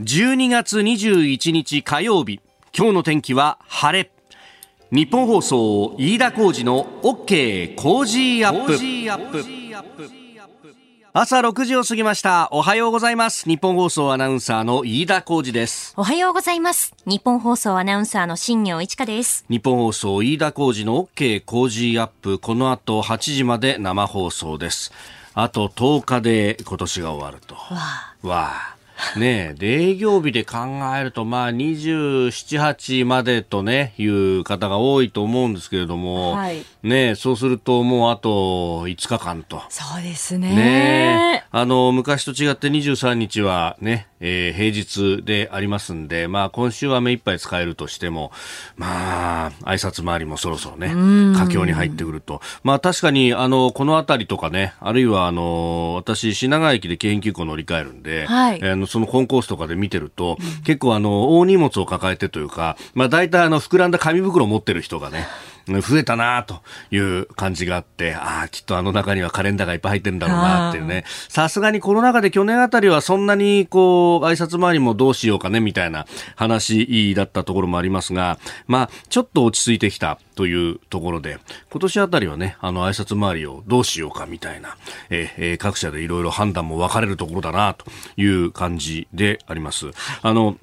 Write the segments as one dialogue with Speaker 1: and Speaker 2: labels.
Speaker 1: 12月21日火曜日。今日の天気は晴れ。ニッポン放送飯田浩司の OK Cozy Up。朝6時を過ぎました。おはようございます。ニッポン放送アナウンサーの飯田浩司です。
Speaker 2: おはようございます。ニッポン放送アナウンサーの新行市佳です。
Speaker 1: ニッポン放送飯田浩司の OK Cozy Up。この後8時まで生放送です。あと10日で今年が終わると。わあねえ、営業日で考えると、まあ、27、8までとね、いう方が多いと思うんですけれども、はい、ねえ、そうするともうあと5日間と。
Speaker 2: そうですね。ね
Speaker 1: あの、昔と違って23日はね、えー、平日でありますんで、まあ、今週は目いっぱい使えるとしても、まあ、挨拶回りもそろそろね、佳境に入ってくると。まあ、確かに、あの、この辺りとかね、あるいは、あの、私、品川駅で京急行乗り換えるんで、はい、あのそのコンコースとかで見てると、結構、あの、大荷物を抱えてというか、まあ、大体、あの、膨らんだ紙袋を持ってる人がね、増えたなという感じがあって、ああ、きっとあの中にはカレンダーがいっぱい入ってるんだろうなっていうね。さすがにコロナ禍で去年あたりはそんなにこう、挨拶回りもどうしようかねみたいな話だったところもありますが、まあ、ちょっと落ち着いてきたというところで、今年あたりはね、あの挨拶回りをどうしようかみたいな、えー、各社でいろいろ判断も分かれるところだなという感じであります。あの、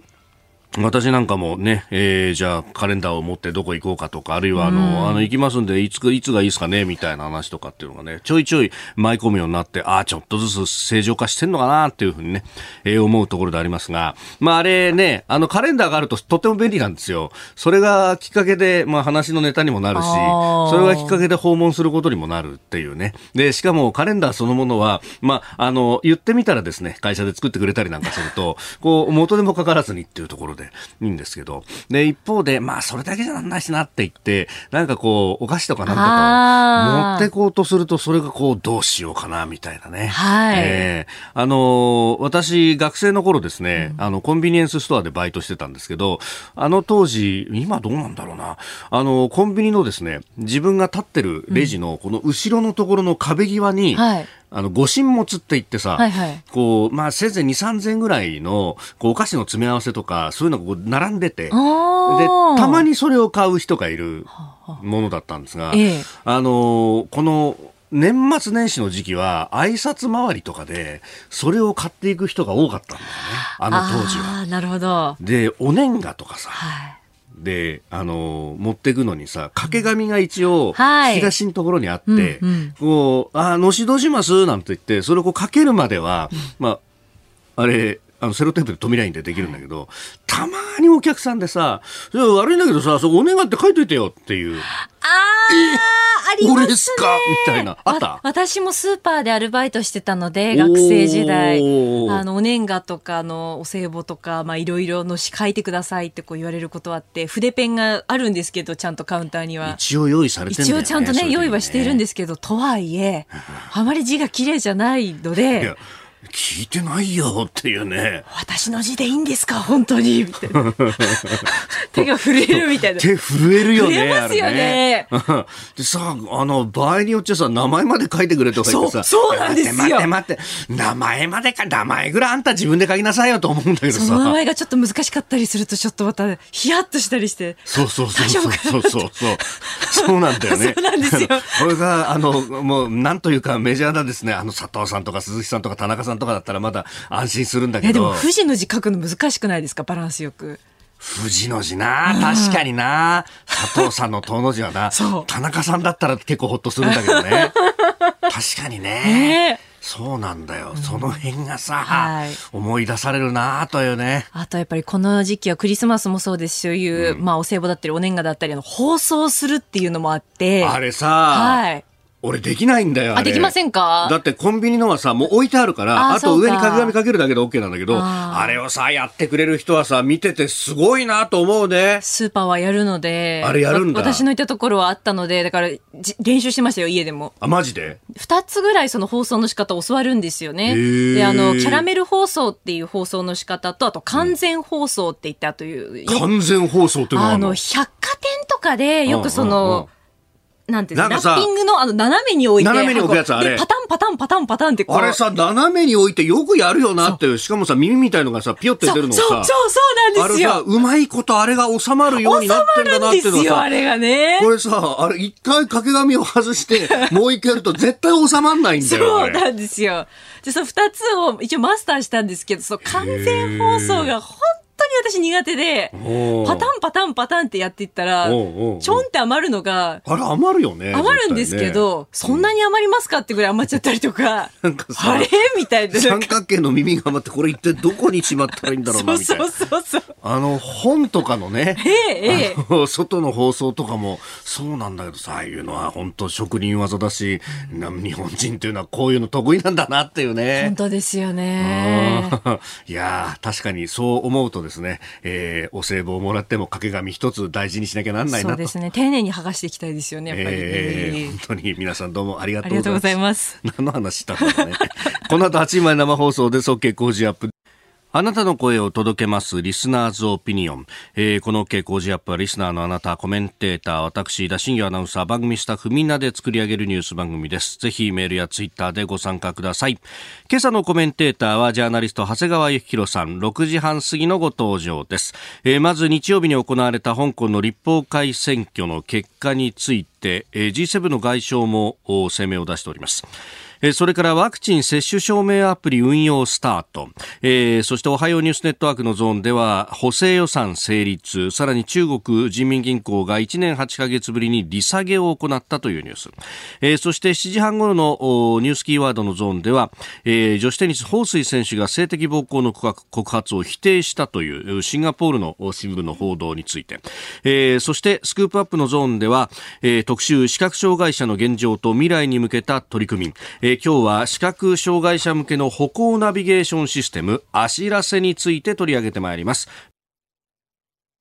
Speaker 1: 私なんかもね、えー、じゃあカレンダーを持ってどこ行こうかとか、あるいはあの、あの、行きますんで、いつ、いつがいいですかね、みたいな話とかっていうのがね、ちょいちょい舞い込むようになって、ああ、ちょっとずつ正常化してんのかなっていうふうにね、えー、思うところでありますが、まああれね、あのカレンダーがあるととっても便利なんですよ。それがきっかけで、まあ話のネタにもなるし、それがきっかけで訪問することにもなるっていうね。で、しかもカレンダーそのものは、まあ、あの、言ってみたらですね、会社で作ってくれたりなんかすると、こう、元でもかからずにっていうところで、いいんですけど、で、一方で、まあ、それだけじゃなんないしなって言って、なんかこう、お菓子とかなんとか持ってこうとすると、それがこう、どうしようかな、みたいなね。
Speaker 2: はい。
Speaker 1: えー、あの私、学生の頃ですね、うん、あの、コンビニエンスストアでバイトしてたんですけど、あの当時、今どうなんだろうな、あの、コンビニのですね、自分が立ってるレジの、この後ろのところの壁際に、うん。はいあの、ご神物って言ってさ、はいはい、こう、まあ、せいぜい2、3000ぐらいの、こう、お菓子の詰め合わせとか、そういうのがこう並んでて、で、たまにそれを買う人がいるものだったんですが、ええ、あの、この、年末年始の時期は挨拶回りとかでそれを買っていく人が多かったんだよね。あの当時は。
Speaker 2: なるほど。
Speaker 1: でお年賀とかさ、はいで、あの持っていくのにさ、掛け紙が一応、引き出しのところにあって、はいうんうん、こう、あ、のしどします？なんて言って、それをこうかけるまでは、うん、まあ、あれ、あのセロテープで止めないんでできるんだけど、たまにお客さんでさ、悪いんだけどさ、そこお願いって書いといてよっていう。
Speaker 2: ああ、ありますね。
Speaker 1: すか？みたいな。あった？
Speaker 2: 私もスーパーでアルバイトしてたので、学生時代。あの、お年賀とかのお歳暮とか、まあいろいろのし書いてくださいってこう言われることあって、筆ペンがあるんですけど、ちゃんとカウンターには。
Speaker 1: 一応用意されてる
Speaker 2: ね、一応ちゃんとね、用意はしているんですけど、とはいえ、あまり字が綺麗じゃないので、
Speaker 1: 聞いてないよっていうね。
Speaker 2: 私の字でいいんですか？本当にみたいな。手が震えるみたいな。
Speaker 1: 手震えるよね。震
Speaker 2: えますよね。
Speaker 1: でさ、あの、場合によっちゃさ、名前まで書いてくれとか言ってさ。
Speaker 2: そう、そうなんですよ。
Speaker 1: 待って待って、名前までか、名前ぐらいあんた自分で書きなさいよと思うんだけどさ。
Speaker 2: その名前がちょっと難しかったりすると、ちょっとまた、ヒヤッとしたりして。
Speaker 1: そうそうそうそう。そうそうそう。そうなんだよね。
Speaker 2: そうなんですよ。
Speaker 1: これが、あの、もう、なんというかメジャーなですね、あの、佐藤さんとか鈴木さんとか田中さんとかだったらまだ安心するんだけど。
Speaker 2: でも富士の字書くの難しくないですか？バランスよく。
Speaker 1: 富士の字な。確かにな。佐藤さんの遠の字はな。田中さんだったら結構ほっとするんだけどね。確かにね、え。ーそうなんだよ、うん、その辺がさ、はい、思い出されるなというね。
Speaker 2: あとやっぱりこの時期はクリスマスもそうですし、そういう、うん、まあお歳暮だったりお年賀だったりの放送するっていうのもあって。
Speaker 1: あれさ、はい、俺できないんだよ。
Speaker 2: あ、できませんか？
Speaker 1: だってコンビニのはさ、もう置いてあるから、あと上に鍵紙かけるだけで OK なんだけど、あれをさ、やってくれる人はさ、見ててすごいなと思うね。
Speaker 2: スーパーはやるので、
Speaker 1: あれやるんだ。
Speaker 2: 私のいたところはあったので、だから練習してましたよ、家でも。
Speaker 1: あ、マジで？
Speaker 2: 二つぐらいその放送の仕方を教わるんですよね。で、あの、キャラメル放送っていう放送の仕方と、あと完全放送って言ったという。
Speaker 1: 完全放送っていうのは
Speaker 2: あの、百貨店とかでよくその、なんていうのラッピングのあの斜めに置いて。
Speaker 1: 斜めに置くやつあれ。
Speaker 2: パタンパタンパタンパタンって
Speaker 1: こう。あれさ、斜めに置いてよくやるよなっていう。しかもさ、耳みたいのがさ、ピヨって出るのさ。
Speaker 2: そうそうそうなんですよ。
Speaker 1: あれさ、うまいことあれが収まるようになってんだなっていうの
Speaker 2: さ。あれがね。
Speaker 1: これさ、あれ一回掛け紙を外して、もう一回やると絶対収まんないんだ
Speaker 2: よ。そうなんですよ。で、その二つを一応マスターしたんですけど、その完全放送が本当に私苦手で、パタンパタンパタンってやっていったら、ちょんって余るのが、
Speaker 1: あれ余るよね。
Speaker 2: 余るんですけど、ね、そんなに余りますかってぐらい余っちゃったりとか、なんかさ、あれ？みたいな。
Speaker 1: 三角形の耳が余って、これ一体どこにしまったらいいんだろうな、みたいな。そうそうそうあの、本とかのね、ええ、外の放送とかも、そうなんだけどさ、ああいうのは本当職人技だし、日本人っていうのはこういうの得意なんだなっていうね。
Speaker 2: 本当ですよね。
Speaker 1: いや確かにそう思うとですね、えー、お歳暮をもらっても掛け紙一つ大事にしなきゃなんないな
Speaker 2: そうですね。丁寧に剥がしていきたいですよねやっぱり、え
Speaker 1: ー、本当に皆さんどうもありがと
Speaker 2: うございます。
Speaker 1: 何の話したんだね。この後8時前生放送で OK 工事アップあなたの声を届けます、リスナーズオピニオン。えー、この OK 工事アップは、リスナーのあなた、コメンテーター、私、田新業アナウンサー、番組スタッフ、みんなで作り上げるニュース番組です。ぜひ、メールやツイッターでご参加ください。今朝のコメンテーターは、ジャーナリスト、長谷川幸宏さん、6時半過ぎのご登場です。えー、まず、日曜日に行われた香港の立法会選挙の結果について、えー、G7 の外相も声明を出しております。それからワクチン接種証明アプリ運用スタート、そしておはようニュースネットワークのゾーンでは補正予算成立。さらに中国人民銀行が1年8ヶ月ぶりに利下げを行ったというニュース、そして7時半ごろのニュースキーワードのゾーンでは、女子テニスホウ・スイ選手が性的暴行の告発を否定したというシンガポールの新聞の報道について、そしてスクープアップのゾーンでは、特集視覚障害者の現状と未来に向けた取り組み、え、今日は視覚障害者向けの歩行ナビゲーションシステム、あしらせについて取り上げてまいります。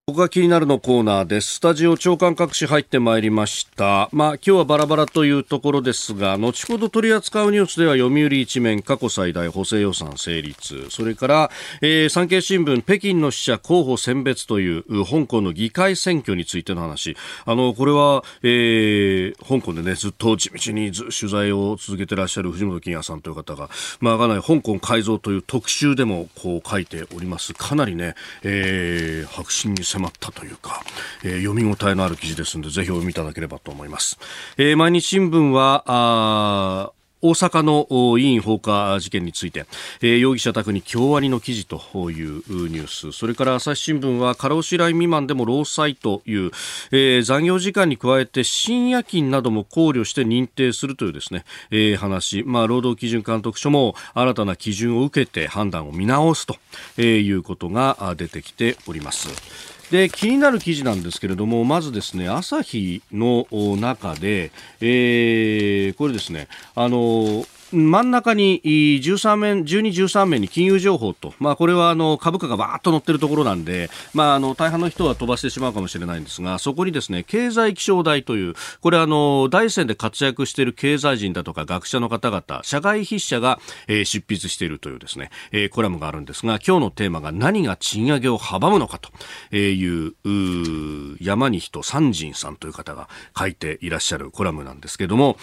Speaker 1: ここが気になるのコーナーです。スタジオ長官各紙入ってまいりました。まあ今日はバラバラというところですが、後ほど取り扱うニュースでは読売一面過去最大補正予算成立。それから、えー、産経新聞北京の死者候補選別という香港の議会選挙についての話。あの、これは、えー、香港でね、ずっと地道に取材を続けてらっしゃる藤本金也さんという方が、まあ、かなり香港改造という特集でもこう書いております。かなりね、えー、白紙に迫ったというか、えー、読み応えのある記事ですので、ぜひお読みいただければと思います。えー、毎日新聞は、あ大阪の医院放火事件について、えー、容疑者宅に京アニの記事というニュースそれから朝日新聞は過労死ライン未満でも労災という、えー、残業時間に加えて深夜勤なども考慮して認定するというですね、えー、話、まあ、労働基準監督署も新たな基準を受けて判断を見直すということが出てきております。で気になる記事なんですけれどもまずですね朝日の中で、えー、これですねあの真ん中に13面、12、13面に金融情報と、まあ、これはあの株価がバーッと乗ってるところなんで、まあ、あの大半の人は飛ばしてしまうかもしれないんですが、そこにですね、経済気象台という、これあの、大戦で活躍している経済人だとか学者の方々、社外筆者が、えー、執筆しているというですね、えー、コラムがあるんですが、今日のテーマが何が賃上げを阻むのかという、う山に人三人さんという方が書いていらっしゃるコラムなんですけども、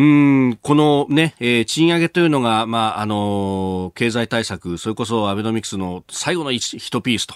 Speaker 1: うん、このね、えー、賃上げというのが、まあ、あの、経済対策、それこそアベノミクスの最後の一ピースと、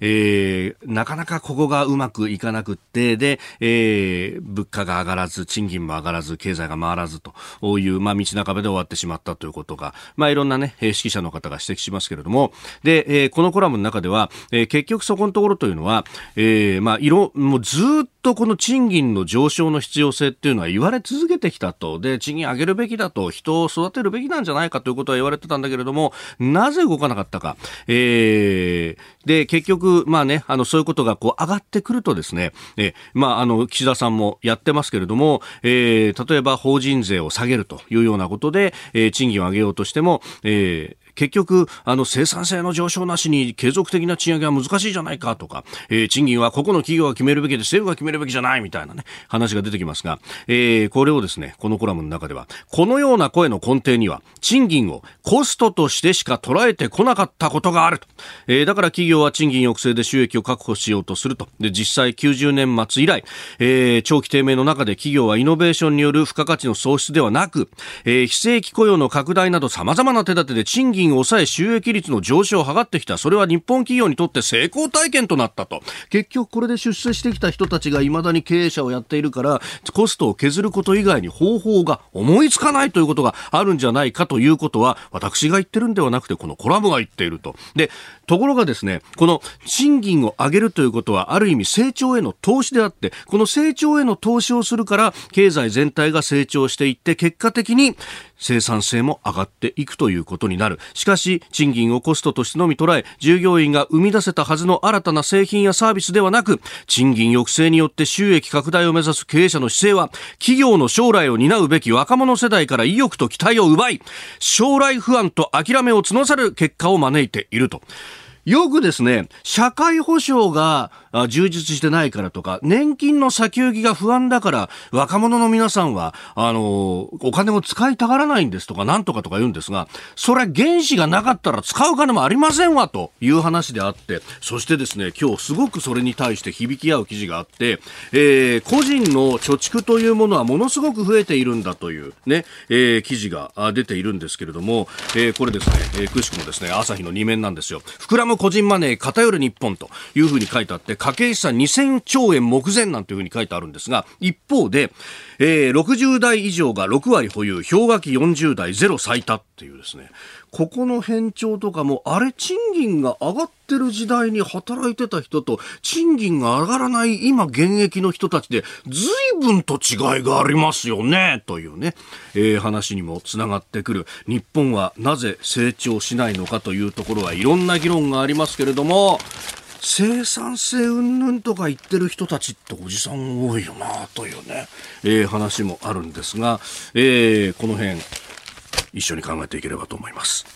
Speaker 1: えー、なかなかここがうまくいかなくって、で、えー、物価が上がらず、賃金も上がらず、経済が回らずという、まあ、道半ばで終わってしまったということが、まあ、いろんなね、指揮者の方が指摘しますけれども、で、えー、このコラムの中では、えー、結局そこのところというのは、えー、まあ、いろ、もうずっととこの賃金の上昇の必要性っていうのは言われ続けてきたと。で、賃金上げるべきだと、人を育てるべきなんじゃないかということは言われてたんだけれども、なぜ動かなかったか。えー、で、結局、まあね、あの、そういうことがこう上がってくるとですね、えまあ、あの、岸田さんもやってますけれども、えー、例えば法人税を下げるというようなことで、えー、賃金を上げようとしても、えー、結局、あの、生産性の上昇なしに継続的な賃上げは難しいじゃないかとか、えー、賃金は個々の企業が決めるべきで政府が決めるべきじゃないみたいなね、話が出てきますが、えー、これをですね、このコラムの中では、このような声の根底には、賃金をコストとしてしか捉えてこなかったことがあると。えー、だから企業は賃金抑制で収益を確保しようとすると。で、実際90年末以来、えー、長期低迷の中で企業はイノベーションによる付加価値の創出ではなく、えー、非正規雇用の拡大など様々な手立てで賃金を抑え収益率の上昇を図ってきた。それは日本企業にとって成功体験となったと。結局これで出世してきた人たちがいまだに経営者をやっているから、コストを削ること以外に方法が思いつかないということがあるんじゃないかということは、私が言ってるんではなくて、このコラムが言っていると。で、ところがですね、この賃金を上げるということは、ある意味成長への投資であって、この成長への投資をするから、経済全体が成長していって、結果的に生産性も上がっていくということになる。しかし、賃金をコストとしてのみ捉え、従業員が生み出せたはずの新たな製品やサービスではなく、賃金抑制によって収益拡大を目指す経営者の姿勢は、企業の将来を担うべき若者世代から意欲と期待を奪い、将来不安と諦めを募さる結果を招いていると。よくですね、社会保障が充実してないからとか、年金の先行きが不安だから、若者の皆さんは、あの、お金を使いたがらないんですとか、なんとかとか言うんですが、それは原資がなかったら使う金もありませんわ、という話であって、そしてですね、今日すごくそれに対して響き合う記事があって、えー、個人の貯蓄というものはものすごく増えているんだというね、えー、記事が出ているんですけれども、えー、これですね、えー、くしくもですね、朝日の2面なんですよ。膨らむ個人マネー偏る日本というふうに書いてあって、家計資産2000兆円目前なんていうふうに書いてあるんですが、一方で、えー、60代以上が6割保有、氷河期40代ゼロ最多っていうですね、ここの変調とかも、あれ、賃金が上がってる時代に働いてた人と、賃金が上がらない今現役の人たちで、随分と違いがありますよね、というね、えー、話にもつながってくる。日本はなぜ成長しないのかというところはいろんな議論がありますけれども、生産性云々とか言ってる人たちっておじさん多いよなというね、えー、話もあるんですが、えー、この辺一緒に考えていければと思います。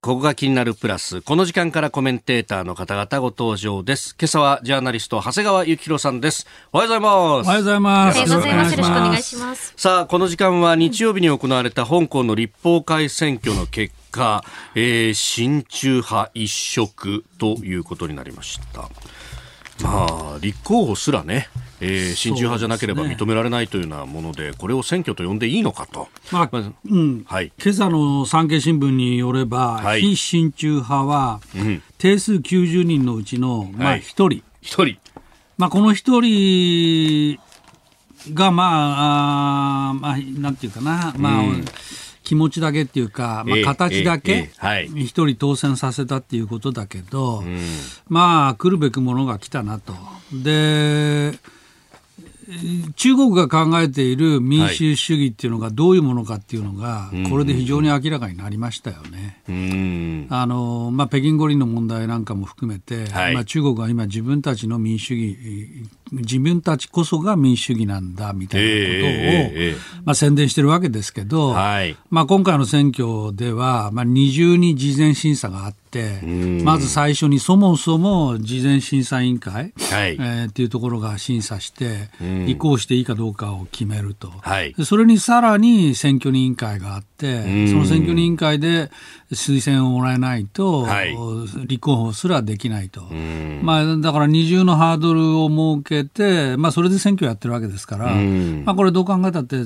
Speaker 1: ここが気になるプラス。この時間からコメンテーターの方々ご登場です。今朝はジャーナリスト、長谷川幸宏さんです。おはようございます。お
Speaker 3: はようございます。よろしくお
Speaker 2: 願いします。
Speaker 1: さあ、この時間は日曜日に行われた香港の立法会選挙の結果、えー、親中派一色ということになりました。まあ、立候補すらね、えー、親中派じゃなければ認められないというようなもので、これを選挙と呼んでいいのかと。
Speaker 3: まあ、うん。はい、今朝の産経新聞によれば、はい、非親中派は、定数90人のうちの、まあ、1人。1
Speaker 1: 人。
Speaker 3: まあ、この1人が、まあ、あまあ、なんていうかな、まあ、うん。気持ちだけっていうか、まあ、形だけ一人当選させたっていうことだけど、まあ来るべくものが来たなと。で中国が考えている民主主義っていうのがどういうものかっていうのが、これで非常に明らかになりましたよね。あのまあ、北京五輪の問題なんかも含めて、はい、まあ、中国は今自分たちの民主主義自分たちこそが民主主義なんだみたいなことを、えー、まあ、宣伝してるわけですけど、はい、まあ、今回の選挙では、まあ、二重に事前審査があって、まず最初にそもそも事前審査委員会、はい。えー、っていうところが審査して、移行していいかどうかを決めると、はい、それにさらに選挙委員会があって、その選挙委員会で推薦をもらえないと、はい、立候補すらできないと、まあ、だから二重のハードルを設けて、まあ、それで選挙やってるわけですから、まあ、これ、どう考えたって、あ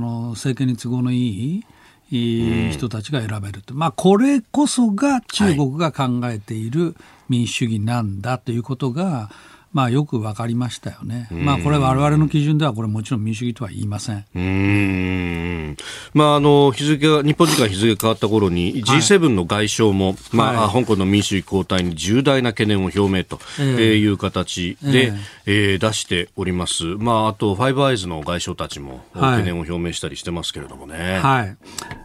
Speaker 3: の政権に都合のいい。人たちが選べると、まあ、これこそが中国が考えている民主主義なんだということが、はいまあ、よく分かりましたよね、まあ、これ、われわれの基準では、これ、もちろん民主主義とは言いません。
Speaker 1: うん。まあ、あの日付が日本時間日付が変わった頃に、G7 の外相も、はい、まあ、はい、香港の民主主義後退に重大な懸念を表明という形で、えー、えー、出しております、まあ、あと、ファイブアイズの外相たちも懸念を表明したりしてますけれどもね。
Speaker 3: はい、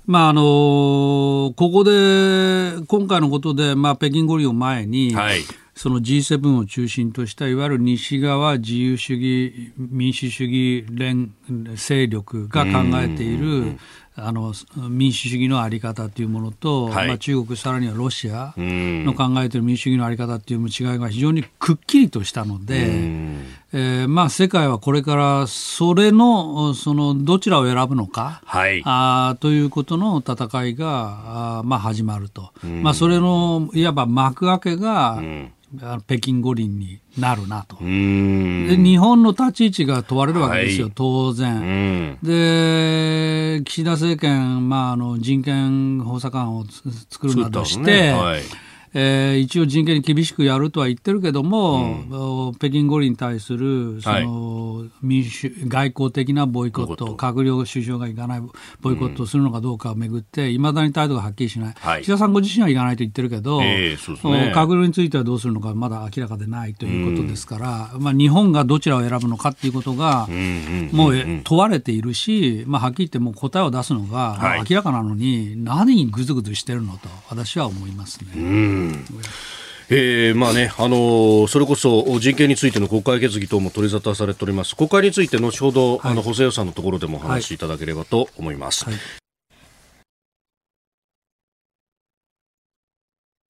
Speaker 3: まああのー、ここで、今回のことで、まあ、北京五輪を前に、はいその G7 を中心としたいわゆる西側自由主義民主主義連勢力が考えているあの民主主義のあり方というものと、はい、まあ、中国、さらにはロシアの考えている民主主義のあり方という違いが非常にくっきりとしたので、えーまあ、世界はこれからそれのそのどちらを選ぶのか、はい、あということの戦いがあ、まあ、始まると、まあ、それのいわば幕開けが、北京五輪になるなと。で日本の立ち位置が問われるわけですよ、はい、当然。で岸田政権、まあ、あの人権補佐官を作るなどして、えー、一応人権に厳しくやるとは言ってるけども、うん、北京五輪に対するその、はい、民主外交的なボイコット閣僚首相が行かないボイコットをするのかどうかをめぐっていま、うん、だに態度がはっきりしない、はい、岸田さんご自身は行かないと言ってるけど、えーね、閣僚についてはどうするのかまだ明らかでないということですから、うん、まあ、日本がどちらを選ぶのかっていうことが、もう問われているし、まあ、はっきり言ってもう答えを出すのが、はい、明らかなのに何にぐずぐずしてるのと私は思いますね。
Speaker 1: えーまあねあのー、それこそ人権についての国会決議等も取り沙汰されております。国会について後ほど、はい、あの補正予算のところでもお話しいただければと思います。はい。はい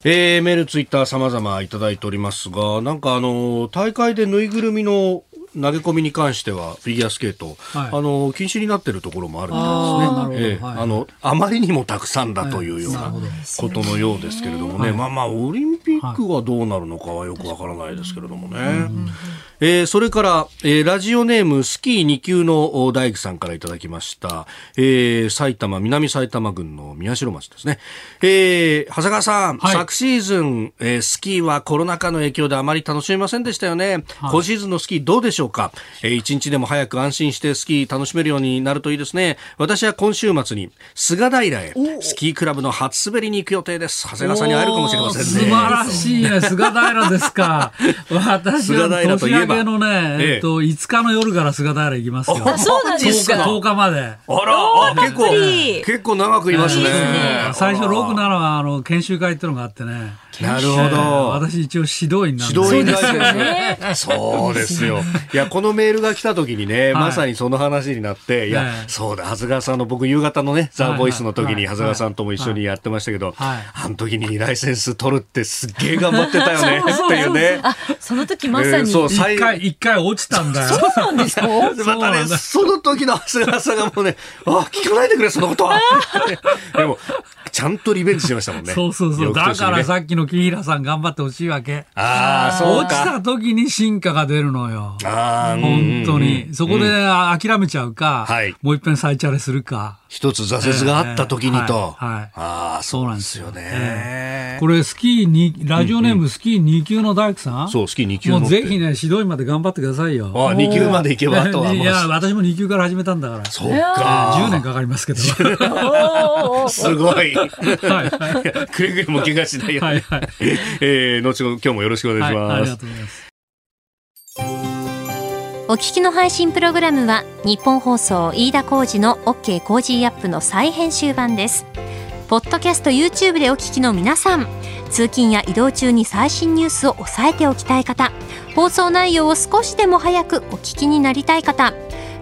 Speaker 1: えー、メール、ツイッター様々いただいておりますが、なんかあの、大会でぬいぐるみの投げ込みに関してはフィギュアスケート、はい、あの禁止になっているところもあるんですね。えー、あのあまりにもたくさんだというようなことのようですけれどもね、まあまあオリンピックはどうなるのかはよくわからないですけれどもね。えー、それから、えー、ラジオネームスキー2級の大工さんからいただきました、えー、埼玉、南埼玉郡の宮代町ですね。えー、長谷川さん、はい、昨シーズン、えー、スキーはコロナ禍の影響であまり楽しめませんでしたよね。はい、今シーズンのスキーどうでしょうか、えー、一日でも早く安心してスキー楽しめるようになるといいですね。私は今週末に菅平へスキークラブの初滑りに行く予定です。長谷川さんに会えるかもしれませんね。素
Speaker 3: 晴らしいね。菅平ですか。私は菅平といえば。明けのね、えっと、5日の夜から菅平行きますよ。
Speaker 2: あ、そうなんですか
Speaker 3: ?10 日まで。
Speaker 1: あら、あ結構、結構長くいますね。
Speaker 3: 最初6、7は、あの、研修会っていうのがあってね。
Speaker 1: なるほど。
Speaker 3: 私一応指導員なん
Speaker 1: で指導員ですよね。そうですよ。いや、このメールが来た時にね、まさにその話になって、いや、そうだ、長谷川さんの僕夕方のね、ザ・ボイスの時に長谷川さんとも一緒にやってましたけど、あの時にライセンス取るってすっげえ頑張ってたよね、っていうね。あ、
Speaker 2: その時まさに。
Speaker 3: そう、一回、一回落ちたんだよ。
Speaker 2: そうなんですか？
Speaker 1: またね、その時の長谷川さんがもうね、あ、聞かないでくれ、そのことは。でも、ちゃんとリベンジしましたもんね。
Speaker 3: そうそうそう。だからさっきの木平さん頑張ってほしいわけ。
Speaker 1: ああ、そう
Speaker 3: 落ちた時に進化が出るのよ。ああ、本当に。そこで諦めちゃうか、はい、もう一遍再チャレするか。
Speaker 1: 一つ挫折があった時にと。はい。はい、ああ、そうなんですよね。
Speaker 3: これ、スキーに、ラジオネームスキー2級の大工さん、
Speaker 1: そう、スキー2級
Speaker 3: もうぜひね、指導員まで頑張ってくださいよ。
Speaker 1: ああ、2級まで行けばとは。
Speaker 3: いや、私も2級から始めたんだから。
Speaker 1: そうか。
Speaker 3: 10年かかりますけど。
Speaker 1: すごい。はい。くれぐれも怪我しないように。はいはい。えー、後ほど今日もよろしくお願いします。ありがとうございます。
Speaker 4: お聞きの配信プログラムは日本放送飯田浩司の OK コージーアップの再編集版です。ポッドキャスト YouTube でお聞きの皆さん、通勤や移動中に最新ニュースを押さえておきたい方、放送内容を少しでも早くお聞きになりたい方、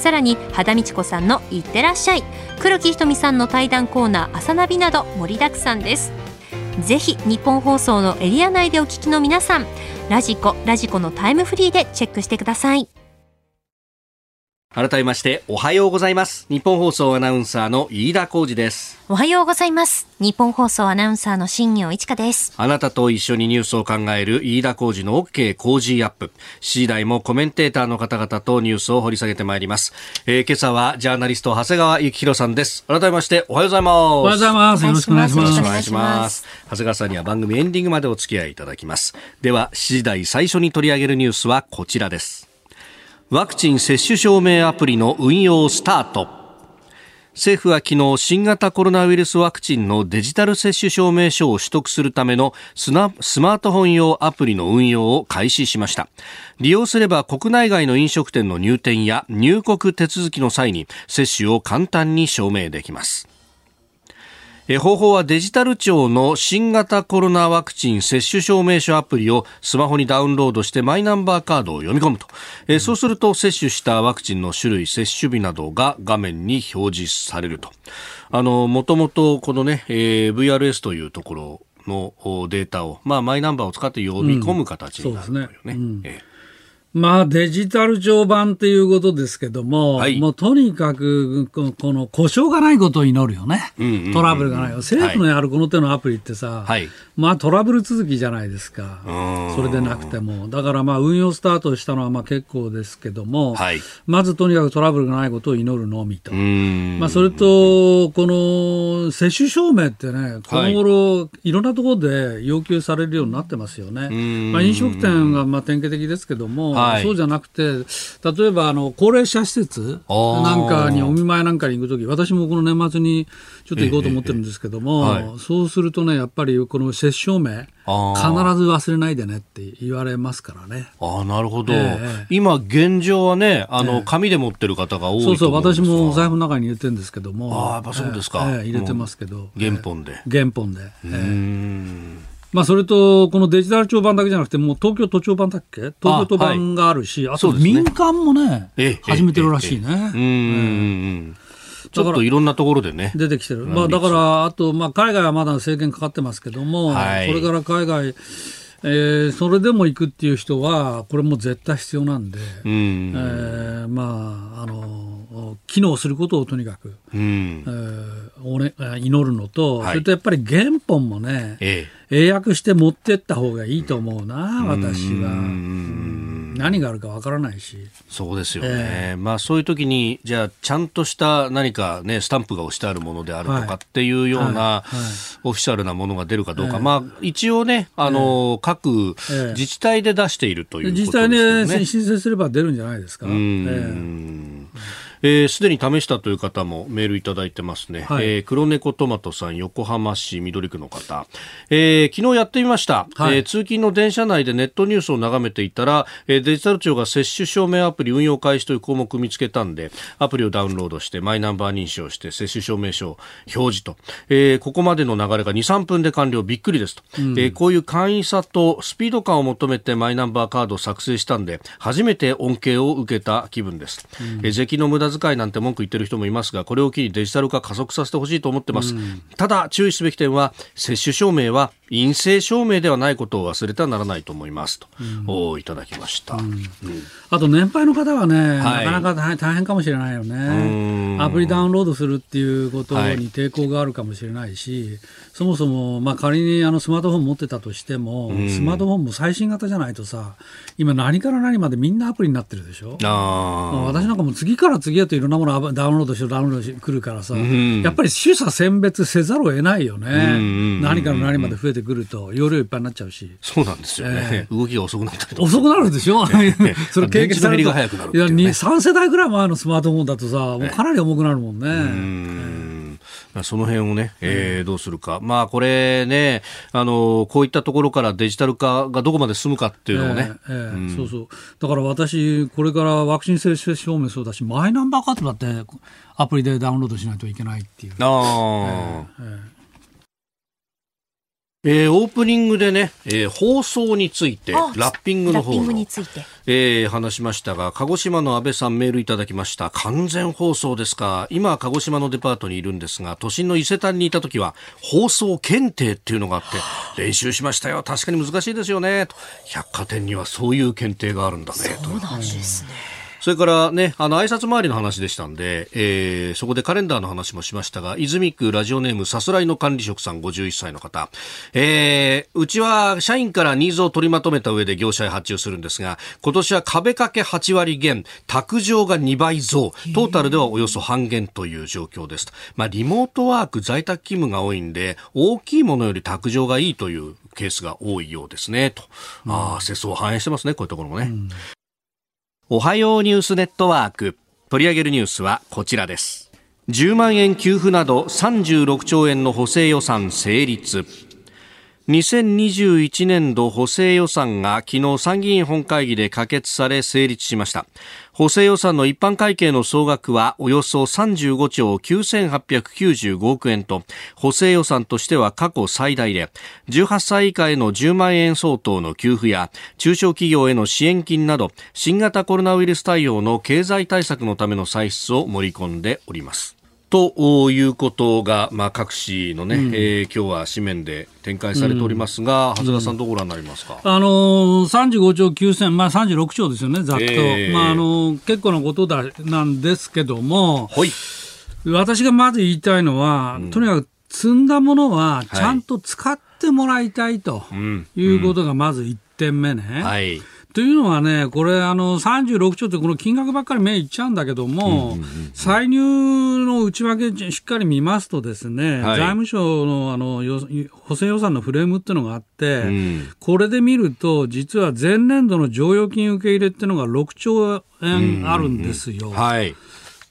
Speaker 4: さらに肌道子さんの「いってらっしゃい」黒木ひとみさんの対談コーナー「朝ナビ」など盛りだくさんです。ぜひ日本放送のエリア内でお聞きの皆さんラジコラジコのタイムフリーでチェックしてください。
Speaker 1: 改めましておはようございます。日本放送アナウンサーの飯田浩二です。
Speaker 4: おはようございます。日本放送アナウンサーの新業一華です。
Speaker 1: あなたと一緒にニュースを考える飯田浩二の OK 工事アップ。次第もコメンテーターの方々とニュースを掘り下げてまいります、えー、今朝はジャーナリスト長谷川幸宏さんです。改めましておはようございます。お
Speaker 3: はようございます。よろしくお願いします。よろしくお願いします。
Speaker 1: 長谷川さんには番組エンディングまでお付き合いいただきます。では次第最初に取り上げるニュースはこちらですワクチン接種証明アプリの運用スタート。政府は昨日新型コロナウイルスワクチンのデジタル接種証明書を取得するためのスマートフォン用アプリの運用を開始しました。利用すれば国内外の飲食店の入店や入国手続きの際に接種を簡単に証明できます。方法はデジタル庁の新型コロナワクチン接種証明書アプリをスマホにダウンロードしてマイナンバーカードを読み込むと、えそうすると接種したワクチンの種類接種日などが画面に表示されると。あのもともとこのね、えー、VRS というところのデータを、まあ、マイナンバーを使って呼び込む形になるというね。うん、ね。うん
Speaker 3: まあデジタル帳版っていうことですけども、はい、もうとにかくこの故障がないことを祈るよね、トラブルがない政府のやるこの手のアプリってさ、はい、まあトラブル続きじゃないですか、それでなくても、だからまあ運用スタートしたのはまあ結構ですけども、はい、まずとにかくトラブルがないことを祈るのみと、まあ、それと、この接種証明ってね、この頃、い、ろんなところで要求されるようになってますよね。まあ、飲食店がまあ典型的ですけども、はい、そうじゃなくて、例えばあの高齢者施設なんかにお見舞いなんかに行くとき、私もこの年末にちょっと行こうと思ってるんですけども、ええはい、そうするとね、やっぱりこの接種証明、必ず忘れないでねって言われますからね。
Speaker 1: あなるほど、えー、今、現状はね、あの、紙で持ってる方が多いそうそう、
Speaker 3: 私も財布の中に入れてるんですけども、
Speaker 1: あやっぱそうですか、
Speaker 3: えー、入れてますけど、
Speaker 1: 原本で。
Speaker 3: 原本で。うんまあ、それと、このデジタル庁版だけじゃなくて、もう東京都庁版だっけ？東京都版があるし、あ,、と民間もね、始めてるらしいね。うん
Speaker 1: ちょっといろんなところでね。
Speaker 3: 出てきてる。まあ、だから、あと、まあ、海外はまだ制限かかってますけども、はい、これから海外、えー、それでも行くっていう人は、これも絶対必要なんで、うん、えー、まあ、あの、機能することをとにかく、うん、えー祈るのと、はい、それとやっぱり原本もね、ええ、英訳して持ってった方がいいと思うな、私は。何があるかわからないし。
Speaker 1: そうですよね。えー、まあそういう時に、じゃあちゃんとした何かね、スタンプが押してあるものであるとかっていうような、オフィシャルなものが出るかどうか。えー、まあ一応ね、あの、各自治体で出しているということですね。
Speaker 3: 自治体で申請すれば出るんじゃないですか。うん。え
Speaker 1: ーすで、えー、に試したという方もメールいただいてますね、はい、えー、黒猫トマトさん横浜市緑区の方、えー、昨日やってみました、はい、えー、通勤の電車内でネットニュースを眺めていたら、えー、デジタル庁が接種証明アプリ運用開始という項目を見つけたんでアプリをダウンロードしてマイナンバー認証して接種証明書を表示と、えー、ここまでの流れが2、3分で完了。びっくりですと、うん、えー、こういう簡易さとスピード感を求めてマイナンバーカードを作成したんで初めて恩恵を受けた気分です、うん、えー、税金の無駄遣いなんて文句言ってる人もいますがこれを機にデジタル化加速させてほしいと思ってます、うん、ただ注意すべき点は接種証明は陰性証明ではないことを忘れてはならないと思いますと、うん、いただきました、うん、
Speaker 3: あと年配の方はね、はい、なかなか大変かもしれないよね。アプリダウンロードするっていうことに抵抗があるかもしれないし、はい、そもそも、まあ、仮にあのスマートフォン持ってたとしても、スマートフォンも最新型じゃないとさ今何から何までみんなアプリになってるでしょ？あ私なんかも次から次へといろんなものダウンロードしてダウンロードしてくるからさ、やっぱり取捨選別せざるを得ないよね、何から何まで増えてくると容量いっぱいになっちゃうし。
Speaker 1: そうなんですよね、えー、動きが遅くなったり
Speaker 3: 遅くなるでしょ、
Speaker 1: それ経験されるといや
Speaker 3: 3世代ぐらい前のスマートフォンだとさもうかなり重くなるもんね。
Speaker 1: えー、その辺をね、えー、どうするか、まあこれね、あのこういったところからデジタル化がどこまで進むかっていうのをね、えーえー
Speaker 3: うん、そうそう、だから私、これからワクチン接種証明そうだし、マイナンバーカードだってアプリでダウンロードしないといけないっていう。あえー
Speaker 1: えー、オープニングでね、えー、放送について、ラッピングの方の、えー、話しましたが、鹿児島の安倍さんメールいただきました。完全放送ですか。今、鹿児島のデパートにいるんですが、都心の伊勢丹にいた時は、放送検定っていうのがあって、練習しましたよ。確かに難しいですよね。百貨店にはそういう検定があるんだね。
Speaker 2: そうなんですね。
Speaker 1: それからね、あの、挨拶回りの話でしたんで、えー、そこでカレンダーの話もしましたが、泉区ラジオネームさすらいの管理職さん51歳の方、えー、うちは社員からニーズを取りまとめた上で業者へ発注するんですが、今年は壁掛け8割減、卓上が2倍増、トータルではおよそ半減という状況です。まあ、リモートワーク、在宅勤務が多いんで、大きいものより卓上がいいというケースが多いようですね、と。ああ、世相を反映してますね、こういうところもね。うんおはようニュースネットワーク。取り上げるニュースはこちらです。10万円給付など36兆円の補正予算成立2021年度補正予算が昨日参議院本会議で可決され成立しました補正予算の一般会計の総額はおよそ35兆9895億円と補正予算としては過去最大で18歳以下への10万円相当の給付や中小企業への支援金など新型コロナウイルス対応の経済対策のための歳出を盛り込んでおります。ということが、まあ、各紙のね、うん、えー、今日は紙面で展開されておりますが、うん、長谷川さん、どうご覧になりますか、
Speaker 3: あのー、35兆9000、まあ、36兆ですよね、ざっと、えー、まああのー、結構なことだなんですけども、はい、私がまず言いたいのは、うん、とにかく積んだものはちゃんと使ってもらいたいということがまず1点目ね。はいというのはね、これ、あの36兆って、この金額ばっかり目いっちゃうんだけども、歳入の内訳、しっかり見ますと、ですね、はい、財務省のあの補正予算のフレームっていうのがあって、うん、これで見ると、実は前年度の剰余金受け入れっていうのが6兆円あるんですよ。はい